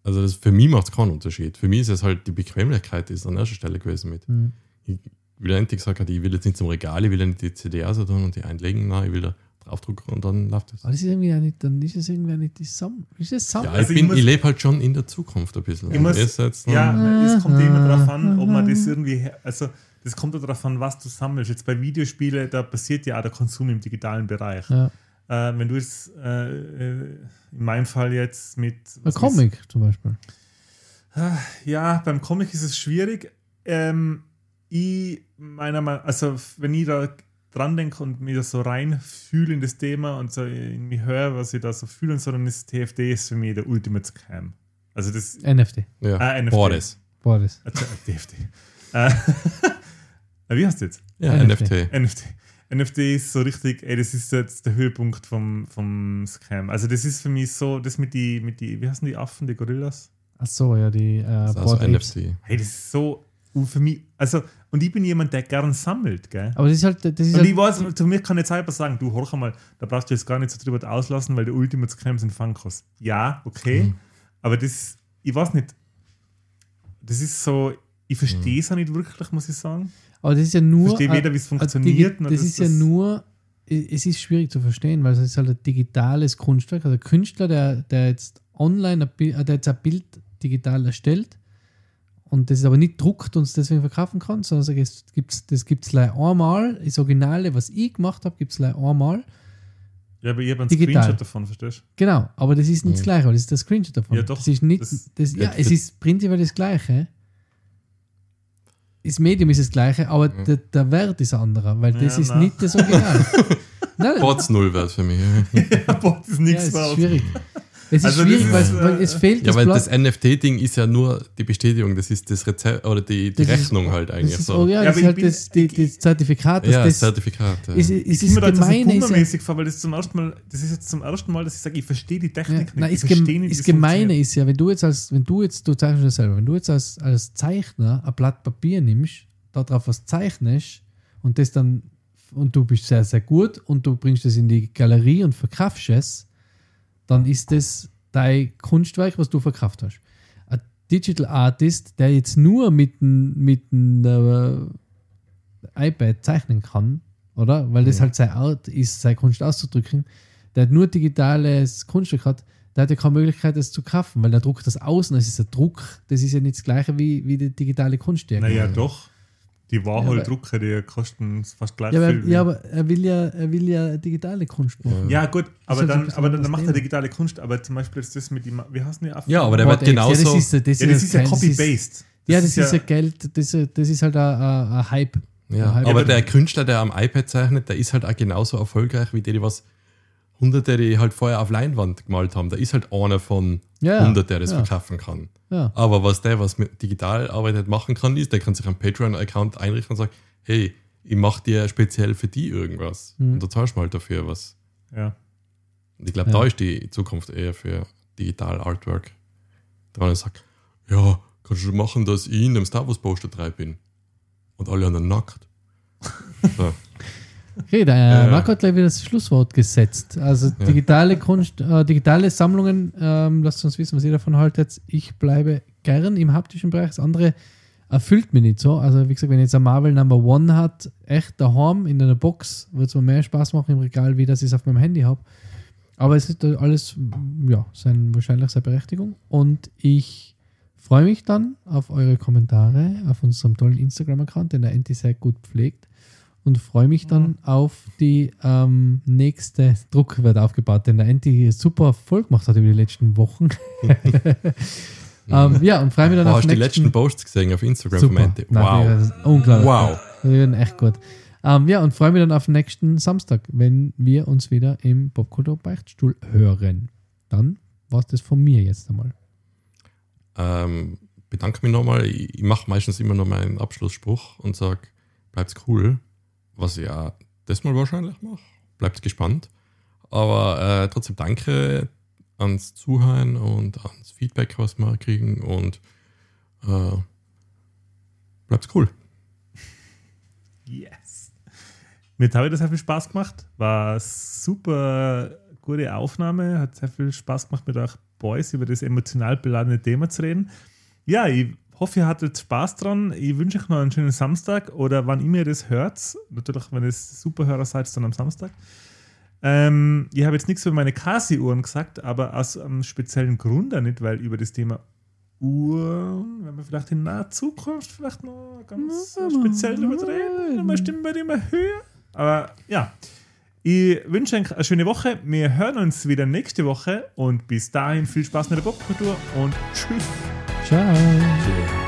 Also das, für mich macht es keinen Unterschied. Für mich ist es halt die Bequemlichkeit, die ist an erster Stelle gewesen mit. Mhm. Ich will endlich gesagt, ich will jetzt nicht zum Regal, ich will ja nicht die CD so tun und die einlegen, nein, ich will da draufdrucken und dann läuft es. Aber das ist irgendwie auch nicht, dann ist es irgendwie auch nicht die Sammlung. Ist das Sammlung? Ja, Also ich, ich ich lebe halt schon in der Zukunft ein bisschen. Ich muss- jetzt Ja, es kommt immer darauf an, ob man das irgendwie, her- also das kommt auch darauf an, was du sammelst. Jetzt bei Videospielen, da passiert ja auch der Konsum im digitalen Bereich. Ja. Äh, wenn du jetzt, äh, äh, in meinem Fall jetzt mit. Ein Comic zum Beispiel. Ist, ja, beim Comic ist es schwierig. Ähm, ich, meiner Meinung also wenn ich da dran denke und mich da so reinfühle in das Thema und so in mich höre, was ich da so fühle und so, dann ist TFD ist für mich der Ultimate Scam. Also das, NFT. ja. Ah, NFT. Boris. Das. Also, [LAUGHS] na, wie heißt jetzt? Ja, NFT. NFT. NFT. NFT ist so richtig, ey, das ist jetzt der Höhepunkt vom, vom Scam. Also das ist für mich so, das mit die, mit die, wie heißen die Affen, die Gorillas? Ach so, ja, die äh, also. NFT. Hey, das ist so, uh, für mich, also, und ich bin jemand, der gern sammelt, gell? Aber das ist halt, das ist Und halt ich weiß, zu mir kann jetzt selber sagen, du, horch mal, da brauchst du jetzt gar nicht so drüber auslassen, weil der Ultimate Scam sind Funkos. Ja, okay, Mhm. aber das, ich weiß nicht, das ist so, Ich verstehe es auch nicht wirklich, muss ich sagen. Aber das ist ja Ich nur. verstehe weder, wie es äh, funktioniert. Das ist ja nur. Es ist schwierig zu verstehen, weil es ist halt ein digitales Kunstwerk. Also ein Künstler, der, der jetzt online, ein Bild, der jetzt ein Bild digital erstellt und das ist aber nicht druckt und es deswegen verkaufen kann, sondern sagt, es gibt's, das gibt es einmal, das Originale, was ich gemacht habe, gibt es einmal. Ja, aber ich habe einen digital. Screenshot davon, verstehst Genau, aber das ist nicht das Gleiche, weil das ist der Screenshot davon. Ja, doch. Das ist nicht, Das- das, ja, Ja, es das- ist prinzipiell das Gleiche. Das Medium ist das Gleiche, aber der, der Wert ist anderer, weil das Ja, ist na. nicht das [LAUGHS] Original. Nein, Trotz Null wäre es für mich. [LAUGHS] Boah, das ist ja, nichts es ist wert. schwierig. Es ist Also das schwierig, ist, weil, weil äh, es fehlt Ja, das weil Blatt. das NFT-Ding ist ja nur die Bestätigung, das ist das Rezept oder die, die Das ist- Rechnung halt eigentlich das ist, so. oh, ja, Ja, das ist halt das, die, das Zertifikat, dass ja, das Zertifikat. Ja. ist, Ich ist, mir ist das so gemein, ist ja, vor, weil das zum ersten Mal, das ist jetzt zum ersten Mal, dass ich sage, ich verstehe die ja, Technik nicht. nein, ich ist, verstehe nicht, ist es Gemeine ist ja, wenn du jetzt als, wenn du jetzt, du zeichnest das selber, wenn du jetzt als, als Zeichner ein Blatt Papier nimmst, darauf was zeichnest und das dann, und du bist sehr, sehr gut und du bringst das in die Galerie und verkaufst es, dann ist das dein Kunstwerk, was du verkauft hast. Ein Digital Artist, der jetzt nur mit einem mit äh, iPad zeichnen kann, oder? Weil das halt seine Art ist, seine Kunst auszudrücken, der hat nur digitales Kunststück hat, der hat ja keine Möglichkeit, das zu kaufen, weil der druckt das außen, das ist ein Druck, das ist ja nicht das gleiche wie, wie die digitale Kunststücke. Naja, doch. Die Warhol-Drucker, die kosten fast gleich Ja, viel. aber, ja, aber er will ja, er will ja digitale Kunst machen. Ja, gut, aber halt so ein dann, bisschen aber dann, dann macht er digitale Kunst, aber zum Beispiel ist das mit dem, wie heißen die Affen? Ja, aber der Board wird Apes, ja, das genauso. ist, das ja, das ist ja kein- das ist- Copy-Paste. Ja, das ist ja Geld, das, ist- das ist halt ein, ein, ein Hype. Ja, aber der Künstler, der am iPad zeichnet, der ist halt auch genauso erfolgreich wie die, die was Hunderte, die halt vorher auf Leinwand gemalt haben. Da ist halt einer von Ja. 100, der das Ja. verkaufen kann. Ja. Aber was der, was mit digital arbeitet, machen kann, ist, der kann sich einen Patreon-Account einrichten und sagen, hey, ich mache dir speziell für die irgendwas. Mhm. Und da zahlst du mal dafür was. Ja. Und ich glaube, Ja. da ist die Zukunft eher für digital Artwork. Der eine sagt, ja, kannst du machen, dass ich in dem Star Wars Poster 3 bin. Und alle anderen nackt. [LAUGHS] So. Okay, der Äh. Marco hat gleich wieder das Schlusswort gesetzt. Also digitale Kunst, äh, digitale Sammlungen, ähm, lasst uns wissen, was ihr davon haltet. Ich bleibe gern im haptischen Bereich. Das andere erfüllt mich nicht so. Also wie gesagt, wenn jetzt ein Marvel Number One hat, echt daheim in einer Box, wird es mir mehr Spaß machen im Regal, wie dass ich es auf meinem Handy habe. Aber es ist alles, ja, sein, wahrscheinlich seine Berechtigung. Und ich freue mich dann auf eure Kommentare auf unserem tollen Instagram-Account, den der Enti sehr gut pflegt. Und freue mich dann auf die ähm, nächste Druck wird aufgebaut, den der Enti super voll gemacht hat über die letzten Wochen. [LAUGHS] ähm, ja, und freue mich dann Boah, auf hast die letzten Posts gesehen auf Instagram Super. vom? Nein, Wow. ist unglaublich. Wow. Die werden echt gut. Ähm, ja, und freue mich dann auf nächsten Samstag, wenn wir uns wieder im Popkultur Beichtstuhl hören. Dann war es das von mir jetzt einmal. Ähm, bedanke mich nochmal. Ich, ich mache meistens immer noch meinen Abschlussspruch und sage, bleibt's cool. Was ich ja das mal wahrscheinlich mache. Bleibt gespannt. Aber äh, trotzdem danke ans Zuhören und ans Feedback, was wir kriegen. Und äh, bleibt's cool. Yes. Mir hat wieder sehr viel Spaß gemacht. War super gute Aufnahme. Hat sehr viel Spaß gemacht, mit euch Boys über das emotional beladene Thema zu reden. Ja, ich hoffe, ihr hattet Spaß dran. Ich wünsche euch noch einen schönen Samstag oder wann immer ihr das hört. Natürlich, wenn ihr Superhörer seid, dann am Samstag. Ähm, ich habe jetzt nichts über meine Kasi-Uhren gesagt, aber aus einem speziellen Grund auch nicht, weil über das Thema Uhren, wenn wir vielleicht in naher Zukunft vielleicht noch ganz speziell darüber reden, dann mal Stimmen bei immer höher. Aber ja, ich wünsche euch eine schöne Woche. Wir hören uns wieder nächste Woche und bis dahin viel Spaß mit der Popkultur und tschüss. Ciao. Tschüss.